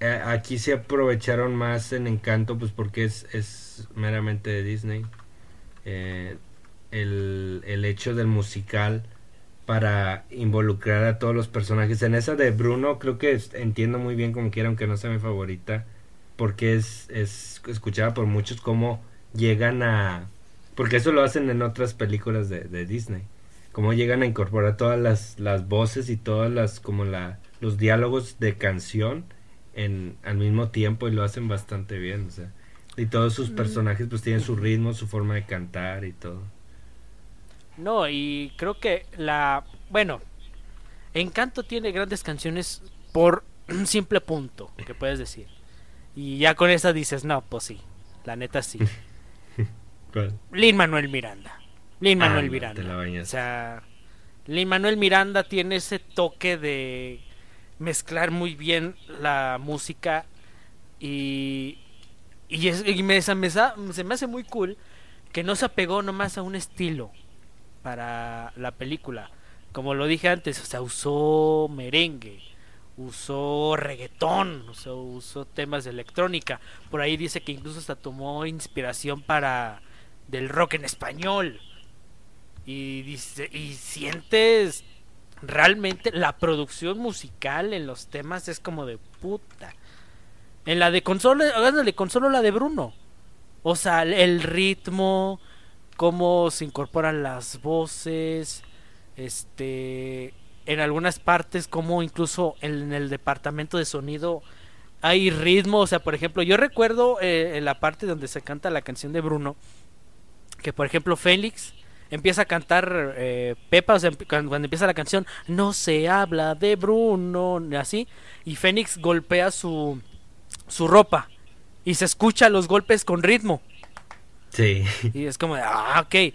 eh, aquí se aprovecharon más en Encanto pues porque es, es meramente de Disney. Eh, el, el hecho del musical para involucrar a todos los personajes. En esa de Bruno creo que entiendo muy bien como quiera, aunque no sea mi favorita, porque es, es escuchada por muchos como llegan a... Porque eso lo hacen en otras películas de, de Disney. Como llegan a incorporar todas las, las voces y todas las como la, los diálogos de canción en, al mismo tiempo y lo hacen bastante bien. O sea, y todos sus mm. personajes pues tienen su ritmo, su forma de cantar y todo. No, y creo que la... Bueno, Encanto tiene grandes canciones por un simple punto, que puedes decir. Y ya con esa dices, no, pues sí, la neta sí. ¿Cuál? Lin Manuel Miranda. Lin Manuel ah, Miranda. o sea, Lin Manuel Miranda tiene ese toque de mezclar muy bien la música y, y, es, y me, se me hace muy cool que no se apegó nomás a un estilo para la película. Como lo dije antes, o sea, usó merengue, usó reggaetón, o usó temas de electrónica. Por ahí dice que incluso hasta tomó inspiración para del rock en español. Y dice, y sientes realmente la producción musical en los temas es como de puta. En la de consola, háganle con solo la de Bruno. O sea, el ritmo, cómo se incorporan las voces, este, en algunas partes como incluso en el departamento de sonido hay ritmo, o sea, por ejemplo, yo recuerdo eh, en la parte donde se canta la canción de Bruno, que por ejemplo Félix empieza a cantar eh, Pepa, o sea, cuando, empieza la canción, no se habla de Bruno, así, y Fénix golpea su, su ropa y se escucha los golpes con ritmo. Sí. Y es como, de, ah, ok.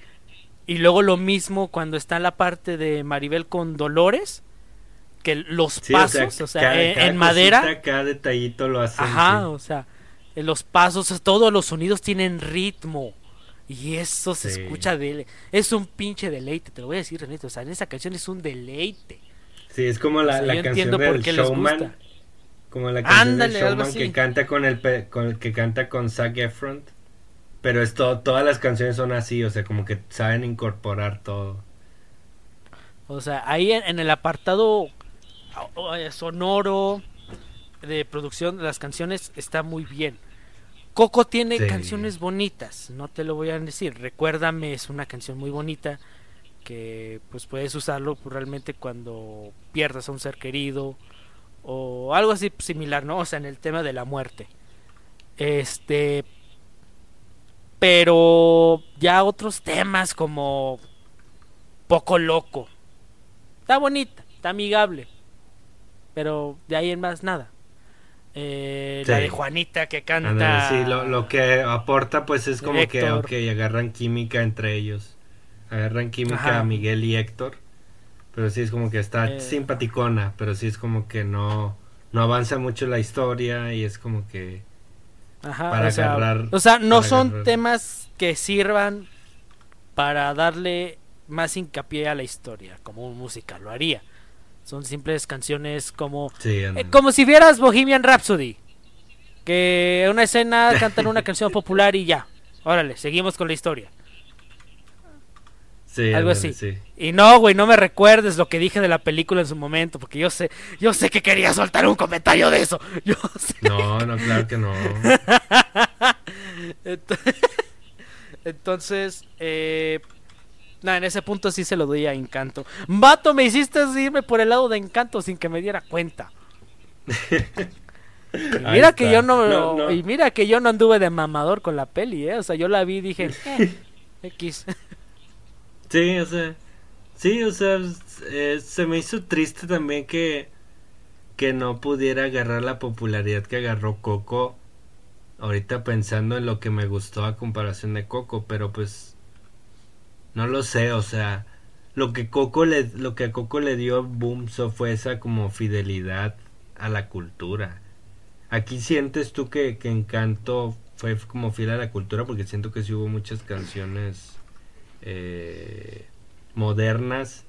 Y luego lo mismo cuando está en la parte de Maribel con Dolores, que los pasos, o sea, en, madera. cada detallito lo hace. Ajá, o sea, los pasos, todos los sonidos tienen ritmo. Y eso se escucha de es un pinche deleite, te lo voy a decir, René, o sea, en esa canción es un deleite. Sí, es como la, la canción del Showman. Como la canción del Showman que canta con el con, que canta con Zac Efron. Pero es todas las canciones son así, o sea, como que saben incorporar todo. O sea, ahí en, el apartado sonoro de producción de las canciones está muy bien. Coco tiene canciones bonitas, no te lo voy a decir. Recuérdame, es una canción muy bonita que pues puedes usarlo realmente cuando pierdas a un ser querido o algo así similar, ¿no? O sea, en el tema de la muerte. Este, pero ya otros temas como poco loco. Está bonita, está amigable. Pero de ahí en más nada. Eh, La de Juanita que canta. sí, lo, que aporta pues es como que okay, agarran química entre ellos. Agarran química a Miguel y Héctor. Pero sí es como que está eh, simpaticona, pero sí es como que no, no avanza mucho la historia y es como que Ajá, para o sea, agarrar. O sea, no son temas que sirvan para darle más hincapié a la historia, como un música lo haría. Son simples canciones como Sí, eh, como si vieras Bohemian Rhapsody. Que una escena cantan una canción popular y ya. Órale, seguimos con la historia. sí, algo así. sí. Y no, güey, no me recuerdes lo que dije de la película en su momento, porque yo sé, yo sé que quería soltar un comentario de eso. Yo sé. No, no, claro que no. Ent- Entonces, eh, no, en ese punto sí se lo doy a Encanto. Vato, me hiciste irme por el lado de Encanto sin que me diera cuenta. Y mira que yo no, No, no. y mira que yo no anduve de mamador con la peli, eh. O sea, yo la vi y dije, eh, X. Sí, o sea, sí, o sea, eh, se me hizo triste también que que no pudiera agarrar la popularidad que agarró Coco. Ahorita pensando en lo que me gustó a comparación de Coco, pero pues no lo sé, o sea, lo que Coco le lo que a Coco le dio boom so fue esa como fidelidad a la cultura. Aquí sientes tú que, que Encanto fue como fiel a la cultura porque siento que sí hubo muchas canciones eh, modernas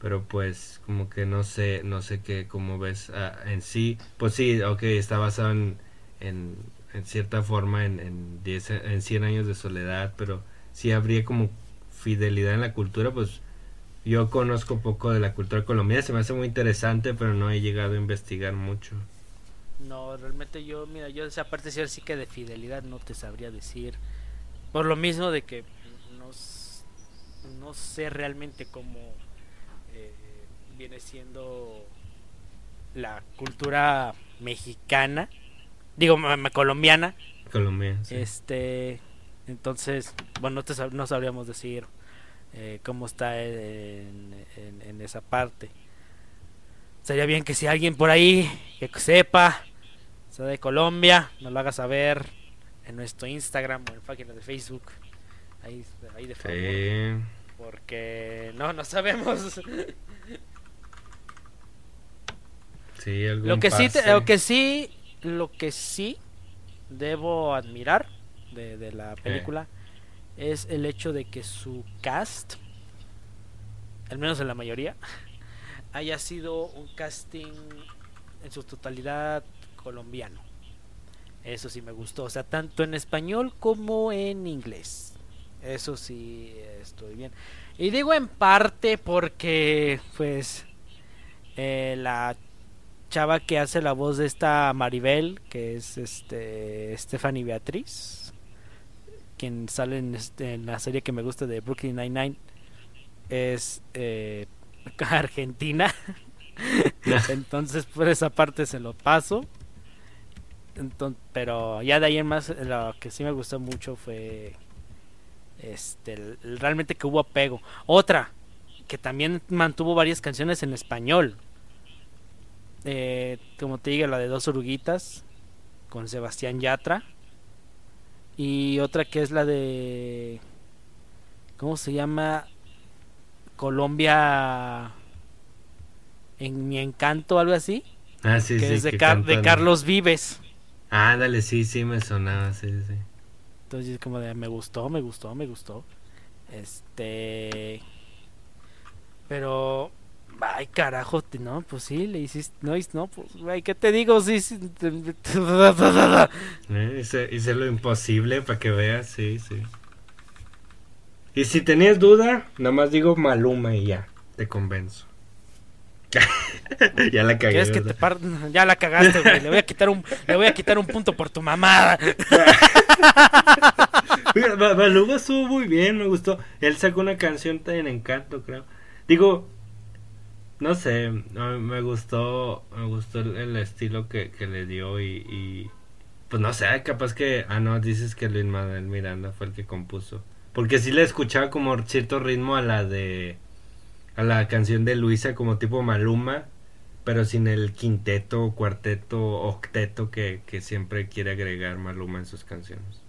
pero pues como que no sé no sé qué cómo ves ah, en sí pues sí ok está basado en en, cierta forma en en, 10 en 100 años de soledad pero si habría como fidelidad en la cultura pues yo conozco poco de la cultura colombiana se me hace muy interesante pero no he llegado a investigar mucho No, realmente yo, mira, yo esa parte sí, sí que de fidelidad no te sabría decir. Por lo mismo de que no, no sé realmente cómo eh, viene siendo la cultura mexicana, digo, colombiana. Colombia sí. Este, entonces, bueno, no, te no sabríamos decir eh, cómo está en, en- en esa parte. Sería bien que si alguien por ahí que sepa, sea de Colombia, nos lo haga saber en nuestro Instagram o en página de Facebook. Ahí, ahí de favor. Sí. Porque no, no sabemos. Sí, algún Lo que sí, lo que sí, lo que sí debo admirar de, de la película es el hecho de que su cast, al menos en la mayoría, haya sido un casting en su totalidad colombiano. Eso sí me gustó, o sea, tanto en español como en inglés. Eso sí estoy bien. Y digo en parte porque, pues, eh, la chava que hace la voz de esta Maribel, que es este Stephanie Beatriz, quien sale en, este- en la serie que me gusta de Brooklyn Nine-Nine, es eh, argentina. Entonces, por esa parte se lo paso. Pero ya de ahí en más, lo que sí me gustó mucho fue este el- el- realmente que hubo apego. Otra que también mantuvo varias canciones en español. Eh, como te digo, la de dos oruguitas con Sebastián Yatra. Y otra que es la de. ¿Cómo se llama? Colombia. En mi encanto, algo así. Ah, sí, que sí, es de, que Car- de. Carlos Vives. Ándale, sí, sí, me sonaba, sí, sí. Entonces, como de me gustó, me gustó, me gustó. Este. Pero. Ay, carajo, no, pues sí, le hiciste. No, no pues, güey, ¿qué te digo? Sí, sí, Eh, Hice, hice lo imposible para que veas, sí, sí. Y si tenías duda, nada más digo Maluma y ya, te convenzo. ya la cagué. ¿Quieres que te ¿verdad? par... Ya la cagaste, güey. Le voy a quitar un, le voy a quitar un punto por tu mamada. Maluma estuvo muy bien, me gustó. Él sacó una canción en Encanto, creo. Digo, no sé, me gustó, me gustó el, estilo que, que le dio y, y, pues no sé, capaz que, ah no, dices que Luis Manuel Miranda fue el que compuso. Porque sí le escuchaba como cierto ritmo a la de, a la canción de Luisa como tipo Maluma, pero sin el quinteto, cuarteto, octeto que, que siempre quiere agregar Maluma en sus canciones.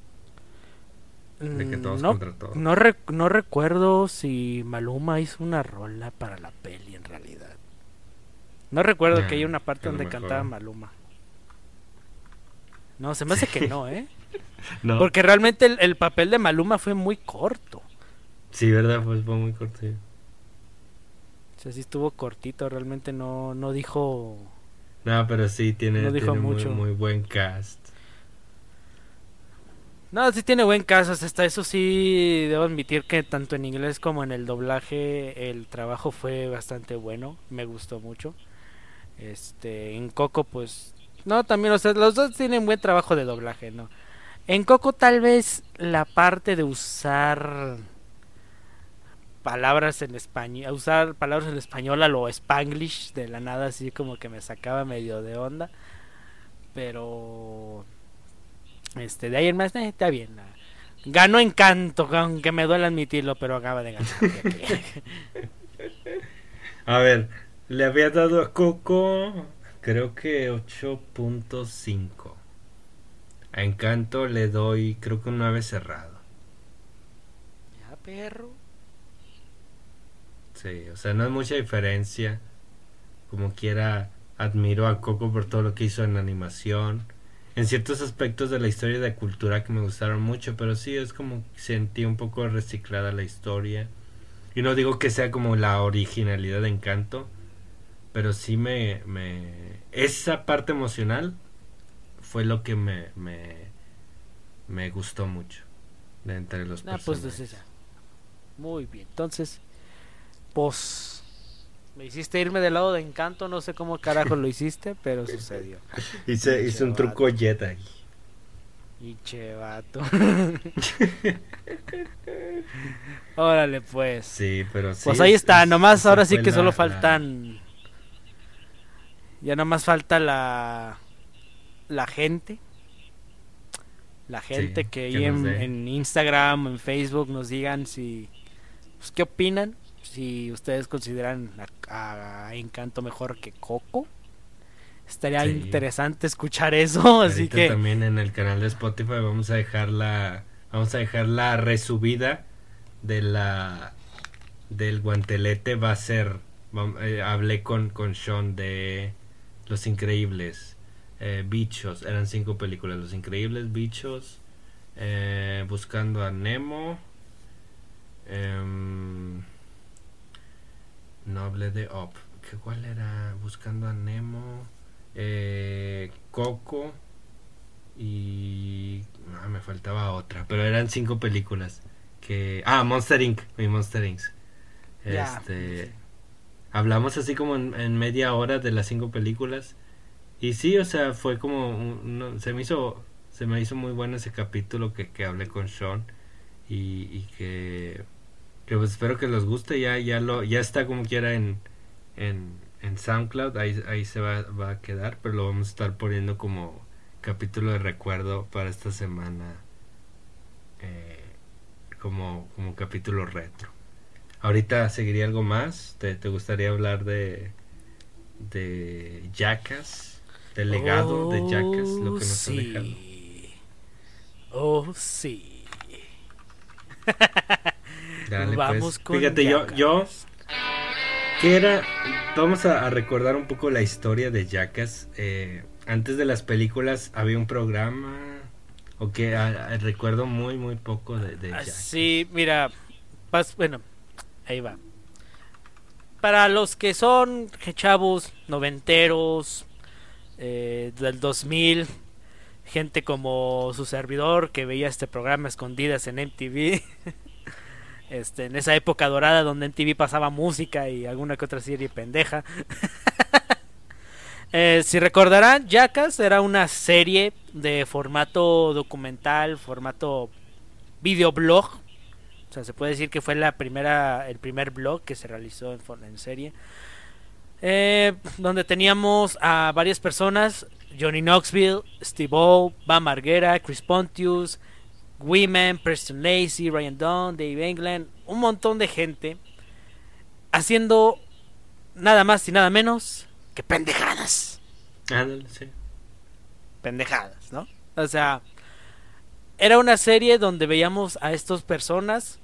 De que todos no, contra todos. no, re- no recuerdo si Maluma hizo una rola para la peli en realidad. No recuerdo que haya una parte donde cantaba Maluma. No, se me hace que no, ¿eh? No. Porque realmente el, el papel de Maluma fue muy corto. Sí, ¿verdad? Pues fue muy corto. O sea, sí estuvo cortito, realmente no, no dijo... No, pero sí tiene, No dijo tiene. Muy, buen cast. No, sí tiene buen caso, hasta eso sí debo admitir que tanto en inglés como en el doblaje el trabajo fue bastante bueno, me gustó mucho. Este, en Coco pues no, también o sea, los dos tienen buen trabajo de doblaje, ¿no? En Coco tal vez la parte de usar palabras en español, usar palabras en español a lo spanglish de la nada así como que me sacaba medio de onda, pero este, de ahí en más, eh, está bien. Ganó Encanto, aunque me duele admitirlo, pero acaba de ganar. A ver, le había dado a Coco, creo que 8.5. A Encanto le doy, creo que un 9 cerrado. ya, perro. Sí, o sea, no es mucha diferencia. Como quiera, admiro a Coco por todo lo que hizo en animación. En ciertos aspectos de la historia y de cultura que me gustaron mucho, pero sí es como sentí un poco reciclada la historia. Y no digo que sea como la originalidad de Encanto, pero sí me, me... Esa parte emocional fue lo que me, me, me gustó mucho de entre los Ah, pues personajes. es esa. Muy bien. Entonces, pues. Me hiciste irme del lado de Encanto, no sé cómo carajo lo hiciste, pero sucedió. Hice, hice un truco Jedi. Y che, vato. Órale, pues. Sí, pero sí. Pues ahí es- está, es- nomás ahora sí que la- solo la- faltan. Ya nada más falta la. La gente. La gente Sí, que ahí que en, en Instagram en Facebook nos digan si. Pues, ¿Qué opinan? Si ustedes consideran a, a Encanto mejor que Coco. Estaría Sí. interesante escuchar eso, así Ahorita que. también en el canal de Spotify vamos a dejar la vamos a dejar la resubida de la del guantelete va a ser eh, hablé con con Sean de Los Increíbles eh, Bichos eran cinco películas Los Increíbles Bichos eh, Buscando a Nemo em, no hablé de Up ¿Qué, ¿cuál era? Buscando a Nemo eh, Coco y ah, me faltaba otra, pero eran cinco películas que ah Monster Inc. Mi Monster Inc. Este hablamos así como en, en media hora de las cinco películas y sí, o sea, fue como un- no, se me hizo se me hizo muy bueno ese capítulo que, que hablé con Sean y, y que que pues espero que les guste ya ya lo ya está como quiera en en, en SoundCloud ahí, ahí se va, va a quedar pero lo vamos a estar poniendo como capítulo de recuerdo para esta semana eh, como como capítulo retro ahorita seguiría algo más te, te gustaría hablar de de Jackass del legado de Jackass lo que nos Oh, ha dejado sí. Oh, sí. Dale, Vamos pues. con Fíjate, yo, Jackass. yo, que era, vamos a, a recordar un poco la historia de Jackass. Eh, antes de las películas había un programa, o que ah, ah, recuerdo muy, muy poco de, de Ah, Jackass. Sí, mira, pas- bueno, ahí va. Para los que son chavos noventeros eh, del 2000, gente como su servidor que veía este programa escondidas en MTV, este, en esa época dorada donde MTV pasaba música y alguna que otra serie pendeja. Eh, si recordarán, Jackass era una serie de formato documental, formato videoblog. O sea, se puede decir que fue la primera, el primer blog que se realizó en, en serie. Eh, donde teníamos a varias personas: Johnny Knoxville, Steve O, Bam Margera, Chris Pontius, Women, Preston Lacey, Ryan Dunn, Dave England, un montón de gente haciendo nada más y nada menos que pendejadas Ándale, sí. pendejadas, ¿no? O sea, era una serie donde veíamos a estas personas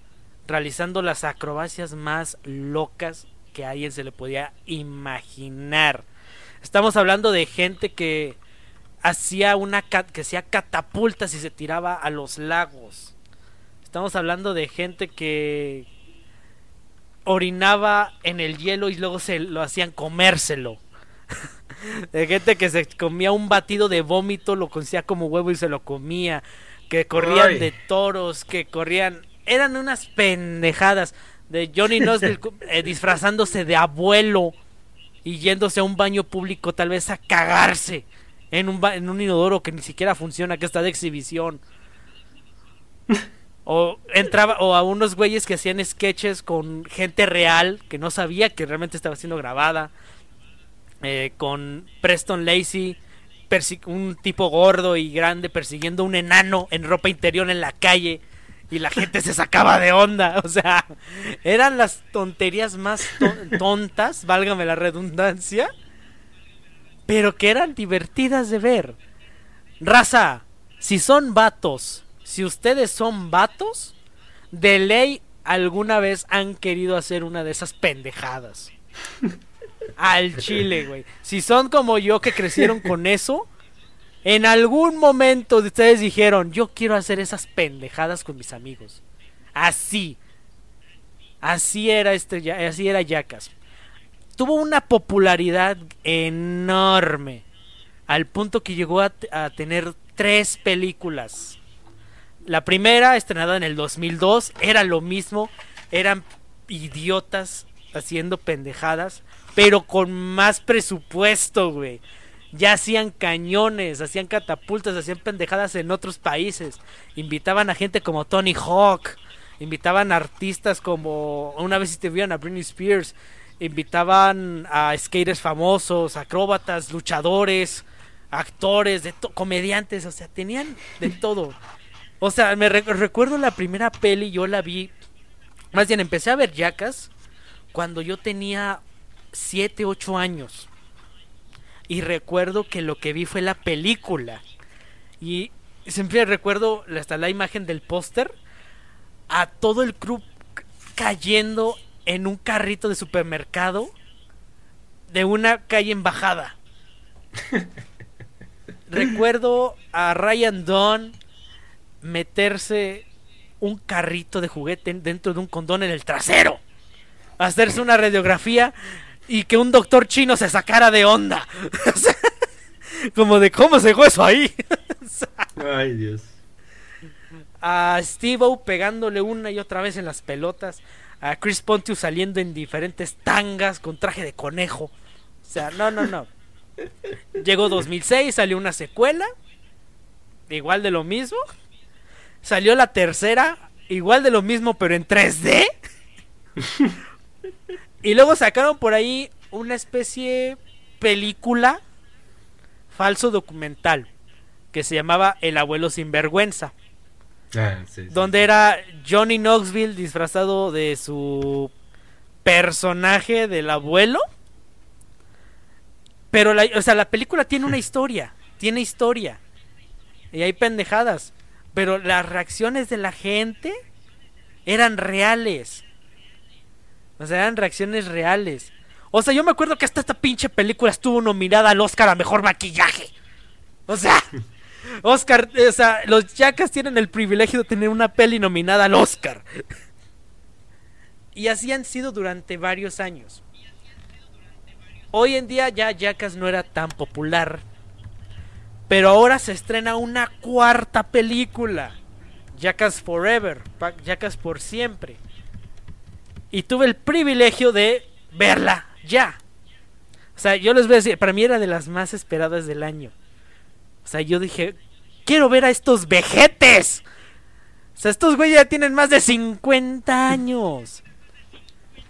realizando las acrobacias más locas que a alguien se le podía imaginar. Estamos hablando de gente que hacía una que hacía catapultas y se tiraba a los lagos. Estamos hablando de gente que orinaba en el hielo y luego se lo hacían comérselo. de gente que se comía un batido de vómito, lo conocía como huevo y se lo comía. Que corrían Ay. de toros, que corrían. Eran unas pendejadas de Johnny Knoxville eh, disfrazándose de abuelo y yéndose a un baño público, tal vez a cagarse en un, en un inodoro que ni siquiera funciona, que está de exhibición. O entraba, o a unos güeyes que hacían sketches con gente real que no sabía que realmente estaba siendo grabada. Eh, con Preston Lacey, un tipo gordo y grande persiguiendo un enano en ropa interior en la calle. Y la gente se sacaba de onda. O sea, eran las tonterías más to- tontas, válgame la redundancia. Pero que eran divertidas de ver. Raza, si son vatos, si ustedes son vatos, de ley alguna vez han querido hacer una de esas pendejadas. Al chile, güey. Si son como yo que crecieron con eso, en algún momento de ustedes dijeron, yo quiero hacer esas pendejadas con mis amigos. Así. Así era este, así era Jackass. Tuvo una popularidad enorme. Al punto que llegó a, tener tres películas. La primera, estrenada en el 2002, era lo mismo. Eran idiotas haciendo pendejadas, pero con más presupuesto, güey. Ya hacían cañones, hacían catapultas, hacían pendejadas en otros países. Invitaban a gente como Tony Hawk, invitaban a artistas como una vez vieron a Britney Spears, invitaban a skaters famosos, acróbatas, luchadores, actores, de comediantes, o sea, tenían de todo. O sea, me re- recuerdo la primera peli, yo la vi, más bien empecé a ver Jackass cuando yo tenía 7, 8 años. Y recuerdo que lo que vi fue la película. Y siempre recuerdo hasta la imagen del póster a todo el crew c- cayendo en un carrito de supermercado de una calle en bajada. recuerdo a Ryan Dunn meterse un carrito de juguete dentro de un condón en el trasero. Hacerse una radiografía y que un doctor chino se sacara de onda. Como de cómo se dejó eso ahí. Ay, Dios. a Steve pegándole una y otra vez en las pelotas, a Chris Pontius saliendo en diferentes tangas con traje de conejo. O sea, no, no, no. Llegó 2006, salió una secuela, igual de lo mismo. Salió la tercera, igual de lo mismo, pero en 3D. y luego sacaron por ahí una especie película falso documental que se llamaba El abuelo sinvergüenza Ah, sí, sí. donde era Johnny Knoxville disfrazado de su personaje del abuelo. Pero la, o sea, la película tiene una historia, tiene historia. Y hay pendejadas, pero las reacciones de la gente eran reales. O sea, eran reacciones reales. O sea, yo me acuerdo que hasta esta pinche película estuvo nominada al Oscar a mejor maquillaje. O sea, Oscar, o sea, los Jackas tienen el privilegio de tener una peli nominada al Oscar. Y así han sido durante varios años. Hoy en día ya Jackass no era tan popular. Pero ahora se estrena una cuarta película. Jackass Forever. Jackass por siempre. Y tuve el privilegio de verla ya. O sea, yo les voy a decir, para mí era de las más esperadas del año. O sea, yo dije, quiero ver a estos vejetes. O sea, estos güeyes ya tienen más de 50 años.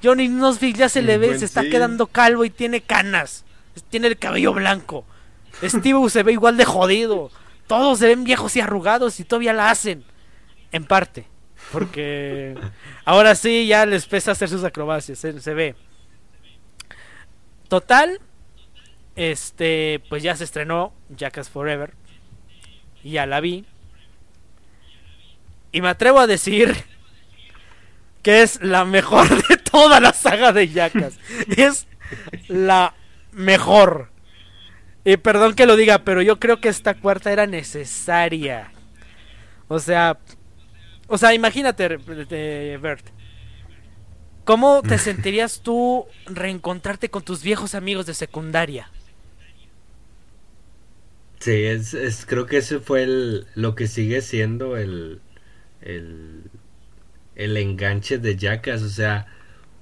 Johnny Knoxville ya se le ve, se está sí. quedando calvo y tiene canas. Tiene el cabello blanco. Steve se ve igual de jodido. Todos se ven viejos y arrugados y todavía la hacen. En parte. Porque ahora sí ya les pesa hacer sus acrobacias. Se ve. Total. Este, pues ya se estrenó Jackass Forever. Y ya la vi. Y me atrevo a decir que es la mejor de toda la saga de Jackass. es la mejor. Y perdón que lo diga, pero yo creo que esta cuarta era necesaria. O sea, o sea, imagínate, eh, Bert. ¿Cómo te sentirías tú reencontrarte con tus viejos amigos de secundaria? Sí, es, creo que ese fue el, lo que sigue siendo el, el, el enganche de Jackass, o sea,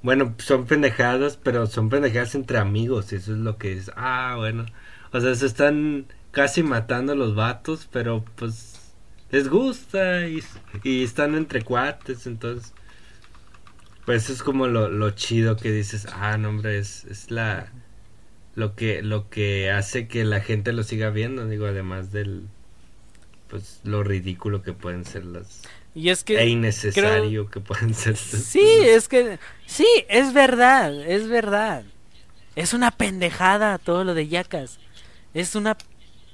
bueno, son pendejadas, pero son pendejadas entre amigos, eso es lo que es, ah, bueno, o sea, se están casi matando los vatos, pero pues les gusta y, y están entre cuates, entonces, pues eso es como lo, lo chido que dices, ah, no, hombre, es, es la, lo que, lo que hace que la gente lo siga viendo, digo, además del, pues, lo ridículo que pueden ser las y es que e innecesario que pueden ser. Sí, es que sí, es verdad, es verdad. Es una pendejada todo lo de Yacas. Es una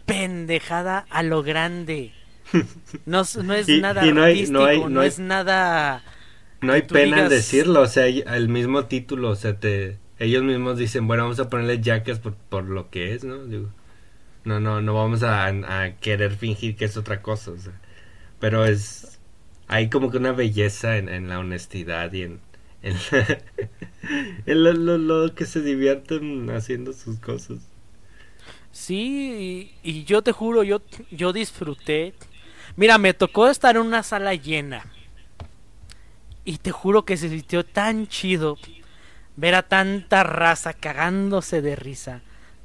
pendejada a lo grande. No, no es nada y no, hay, artístico, no, hay, no, no hay- es nada No hay pena en decirlo, o sea, el mismo título, o sea, te, ellos mismos dicen, bueno, vamos a ponerle Jackass por, por lo que es, ¿no? Digo, no, no, no vamos a, querer fingir que es otra cosa, o sea, pero es, hay como que una belleza en, en la honestidad y en, en, en lo, lo- lo que se divierten haciendo sus cosas. Sí, y, y yo te juro, yo, yo disfruté. Mira, me tocó estar en una sala llena. Y te juro que se sintió tan chido ver a tanta raza cagándose de risa.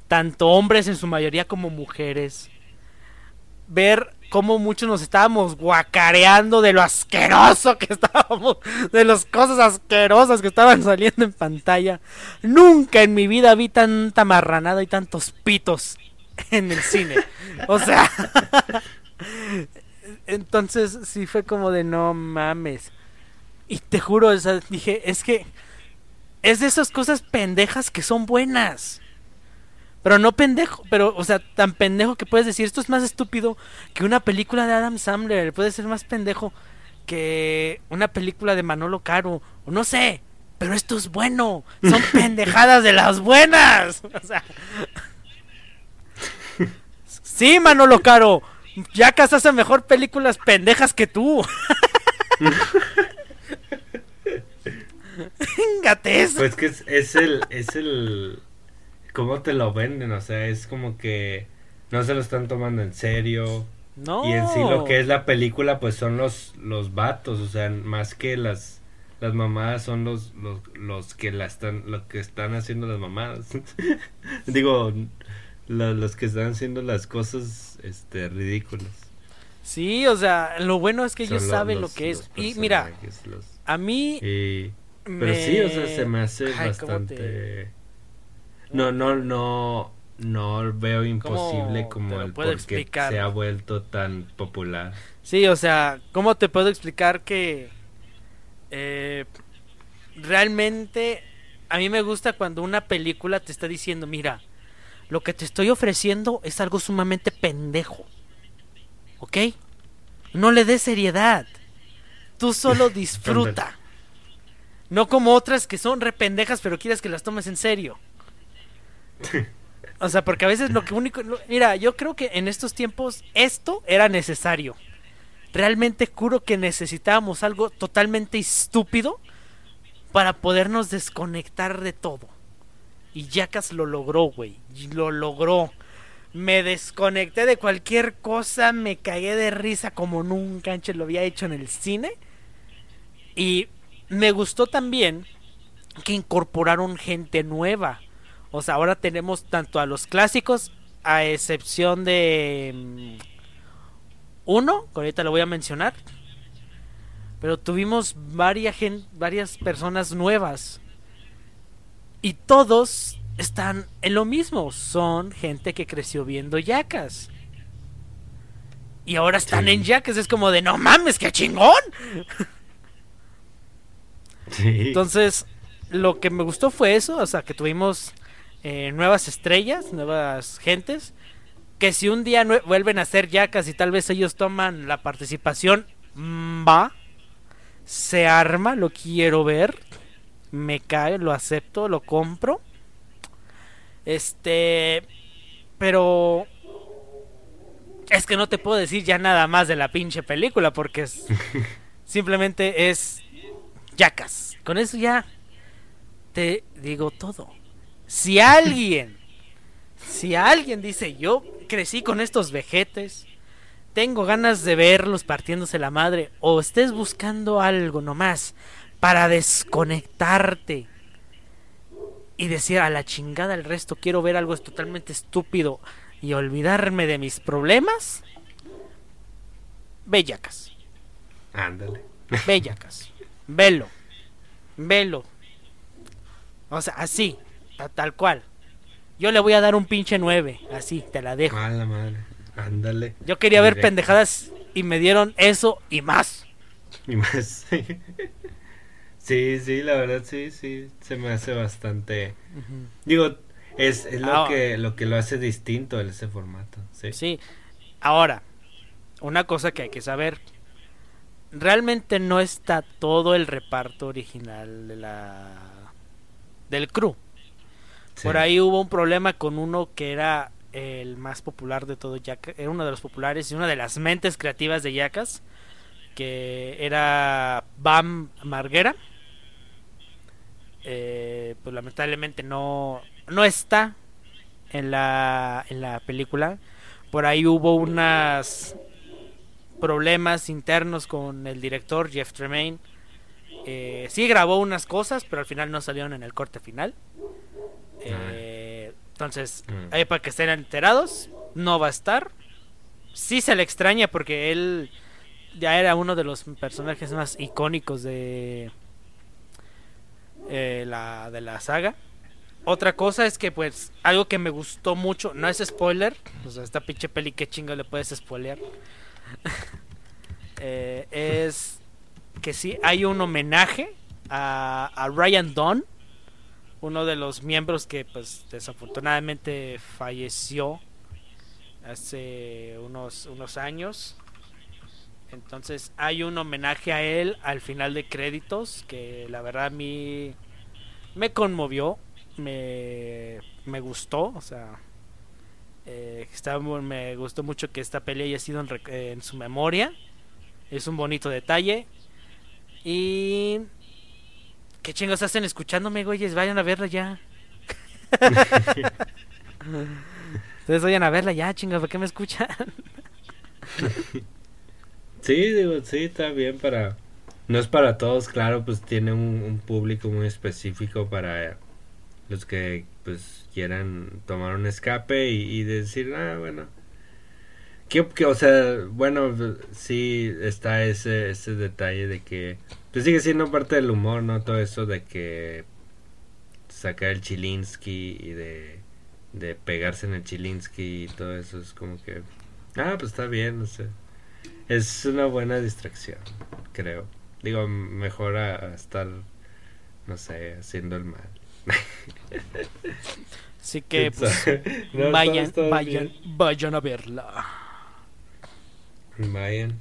Tanto hombres en su mayoría como mujeres. Ver cómo muchos nos estábamos guacareando de lo asqueroso que estábamos. De las cosas asquerosas que estaban saliendo en pantalla. Nunca en mi vida vi tanta marranada y tantos pitos en el cine. O sea, entonces sí fue como de no mames. Y te juro, dije, es que es de esas cosas pendejas que son buenas. Pero no pendejo, pero, o sea, tan pendejo que puedes decir, esto es más estúpido que una película de Adam Sandler, puede ser más pendejo que una película de Manolo Caro, o no sé, pero esto es bueno, son pendejadas de las buenas. O sea, sí, Manolo Caro, Jackass hace mejor películas pendejas que tú. Eso. Pues que es, es el, es el, cómo te lo venden, o sea, es como que no se lo están tomando en serio. no. Y en sí lo que es la película, pues son los, los vatos, o sea, más que las, las mamadas son los, los, los que la están, lo que están haciendo las mamadas. Digo, lo- los que están haciendo las cosas, este, ridículas. Sí, o sea, lo bueno es que ellos saben lo que es. Y mira, los- a mí y- pero sí, o sea, se me hace Ay, ¿cómo bastante... te- No, no, no, no veo imposible ¿Cómo como el por qué se ha vuelto tan popular. Sí, o sea, ¿cómo te puedo explicar que eh, realmente a mí me gusta cuando una película te está diciendo, mira, lo que te estoy ofreciendo es algo sumamente pendejo, ¿ok? No le des seriedad, tú solo disfruta. No como otras que son rependejas, pero quieres que las tomes en serio. O sea, porque a veces lo que único... Mira, yo creo que en estos tiempos esto era necesario. Realmente juro que necesitábamos algo totalmente estúpido para podernos desconectar de todo. Y Jackass lo logró, güey. Lo logró. Me desconecté de cualquier cosa, me cagué de risa como nunca antes lo había hecho en el cine. Y me gustó también que incorporaron gente nueva. O sea, ahora tenemos tanto a los clásicos, a excepción de mm, uno, que ahorita lo voy a mencionar. Pero tuvimos varias, gen- varias personas nuevas. Y todos están en lo mismo. Son gente que creció viendo yacas. Y ahora están Sí. en yacas. Es como de no mames, qué chingón. Sí. Entonces, lo que me gustó fue eso, o sea, que tuvimos eh, nuevas estrellas, nuevas gentes, que si un día vuelven a ser yacas y tal vez ellos toman la participación, mm, va, se arma, lo quiero ver, me cae, lo acepto, lo compro. Este, pero es que no te puedo decir ya nada más de la pinche película porque es simplemente es Yacas. Con eso ya te digo todo. Si alguien, si alguien dice yo crecí con estos vejetes, tengo ganas de verlos partiéndose la madre, o estés buscando algo nomás para desconectarte y decir a la chingada el resto, quiero ver algo totalmente estúpido y olvidarme de mis problemas, bellacas. Ándale. Bellacas. Velo. Velo. O sea, así, tal cual. Yo le voy a dar un pinche 9, así, te la dejo. Mala madre. Ándale. Yo quería ver pendejadas y me dieron eso y más. Y más. sí, sí, la verdad sí, sí, se me hace bastante. Digo, es, es lo, que, lo que lo hace distinto en ese formato. Sí. sí. Ahora, una cosa que hay que saber. Realmente no está todo el reparto original de la del crew. Por ahí hubo un problema con uno que era el más popular de todo Jackass, era uno de los populares y una de las mentes creativas de Jackass, que era Bam Marguera. Eh, pues lamentablemente no, no está en la, en la película. Por ahí hubo unos problemas internos con el director Jeff Tremaine. Eh, sí grabó unas cosas, pero al final no salieron en el corte final. Eh, entonces, mm. ahí para que estén enterados, no va a estar. Sí se le extraña porque él ya era uno de los personajes más icónicos de eh, la de la saga. Otra cosa es que pues algo que me gustó mucho, no es spoiler, o sea, esta pinche peli que chingo le puedes spoilear. Eh, es que sí hay un homenaje a, a Ryan Dunn uno de los miembros que pues desafortunadamente falleció hace unos, unos años. Entonces hay un homenaje a él al final de créditos que la verdad a mí me conmovió, me, me gustó, o sea, eh, me gustó mucho que esta pelea haya sido en, en su memoria. Es un bonito detalle. Y ¿Qué chingos hacen escuchándome, güeyes? Vayan a verla ya. Ustedes vayan a verla ya, chingos, ¿por qué me escuchan? sí, digo, sí, está bien para... No es para todos, claro, pues tiene un, público muy específico para los que pues quieran tomar un escape y, decir, ah, bueno. Que, o sea, bueno, sí está ese, ese detalle de que pues sigue siendo parte del humor, ¿no? Todo eso de que sacar el Chilinsky y de, de pegarse en el Chilinsky y todo eso es como que... Ah, pues está bien, no sé. Es una buena distracción, creo. Digo, mejor a, estar, no sé, haciendo el mal. Así que, pues, vayan, vayan, vayan a verla. Vayan.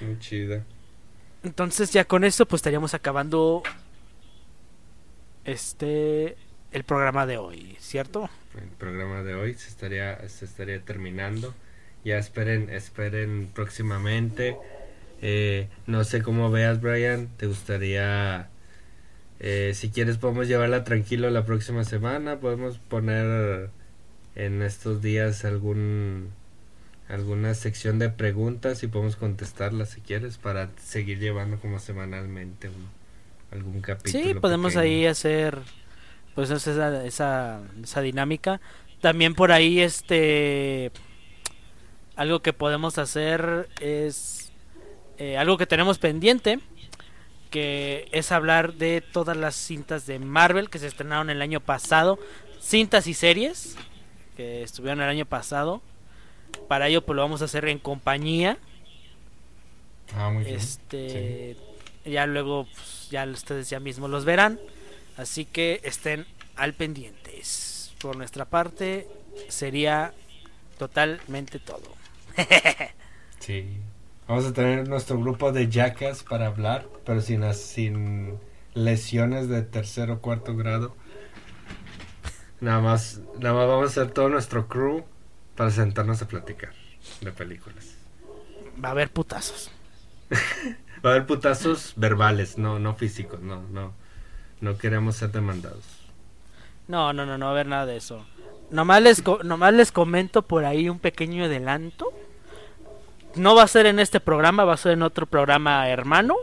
Muy chida. Entonces ya con esto pues estaríamos acabando este el programa de hoy, ¿cierto? El programa de hoy se estaría se estaría terminando. Ya esperen esperen próximamente. Eh, no sé cómo veas Brian, te gustaría eh, si quieres podemos llevarla tranquilo la próxima semana, podemos poner en estos días algún alguna sección de preguntas y podemos contestarlas si quieres para seguir llevando como semanalmente algún capítulo. Sí, podemos ahí hacer pues esa, esa, esa dinámica. También por ahí este algo que podemos hacer es eh, algo que tenemos pendiente que es hablar de todas las cintas de Marvel que se estrenaron el año pasado, cintas y series que estuvieron el año pasado para ello pues lo vamos a hacer en compañía. Ah, muy bien. Este ya luego pues, ya ustedes ya mismos los verán, así que estén al pendientes. Por nuestra parte sería totalmente todo. sí. Vamos a tener nuestro grupo de jackas para hablar, pero sin, sin lesiones de tercer o cuarto grado. Nada más, nada más vamos a hacer todo nuestro crew para sentarnos a platicar de películas. Va a haber putazos. Va a haber putazos verbales, no, no físicos, no, no. No queremos ser demandados. No, no, no, no va a haber nada de eso. Nomás les, co- nomás les comento por ahí un pequeño adelanto. No va a ser en este programa, va a ser en otro programa hermano.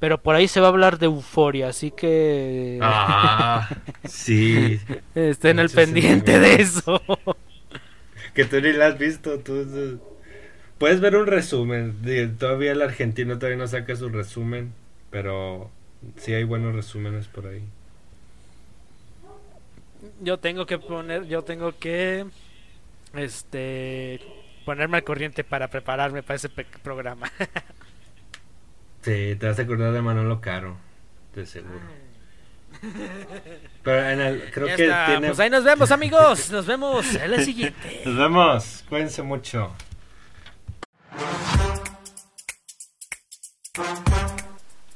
Pero por ahí se va a hablar de euforia, así que Ah, sí. estén al pendiente de eso. Que tú ni la has visto. Tú, Puedes ver un resumen. Todavía el argentino todavía no saca su resumen. Pero sí hay buenos resúmenes por ahí. Yo tengo que poner, yo tengo que este ponerme al corriente para prepararme para ese programa. Sí, te vas a acordar de Manolo Caro. De seguro. Pero en el, creo Ya que está, tiene. Pues ahí nos vemos, amigos. Nos vemos en la siguiente. Nos vemos. Cuídense mucho.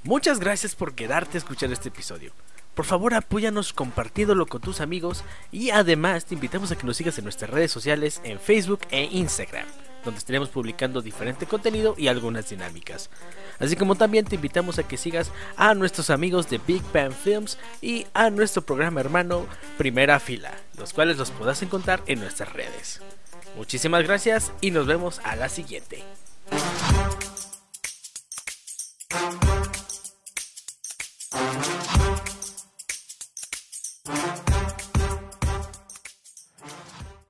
Muchas gracias por quedarte a escuchar este episodio. Por favor apóyanos compartiéndolo con tus amigos y además te invitamos a que nos sigas en nuestras redes sociales en Facebook e Instagram, donde estaremos publicando diferente contenido y algunas dinámicas. Así como también te invitamos a que sigas a nuestros amigos de Big Bang Films y a nuestro programa hermano Primera Fila, los cuales los podrás encontrar en nuestras redes. Muchísimas gracias y nos vemos a la siguiente.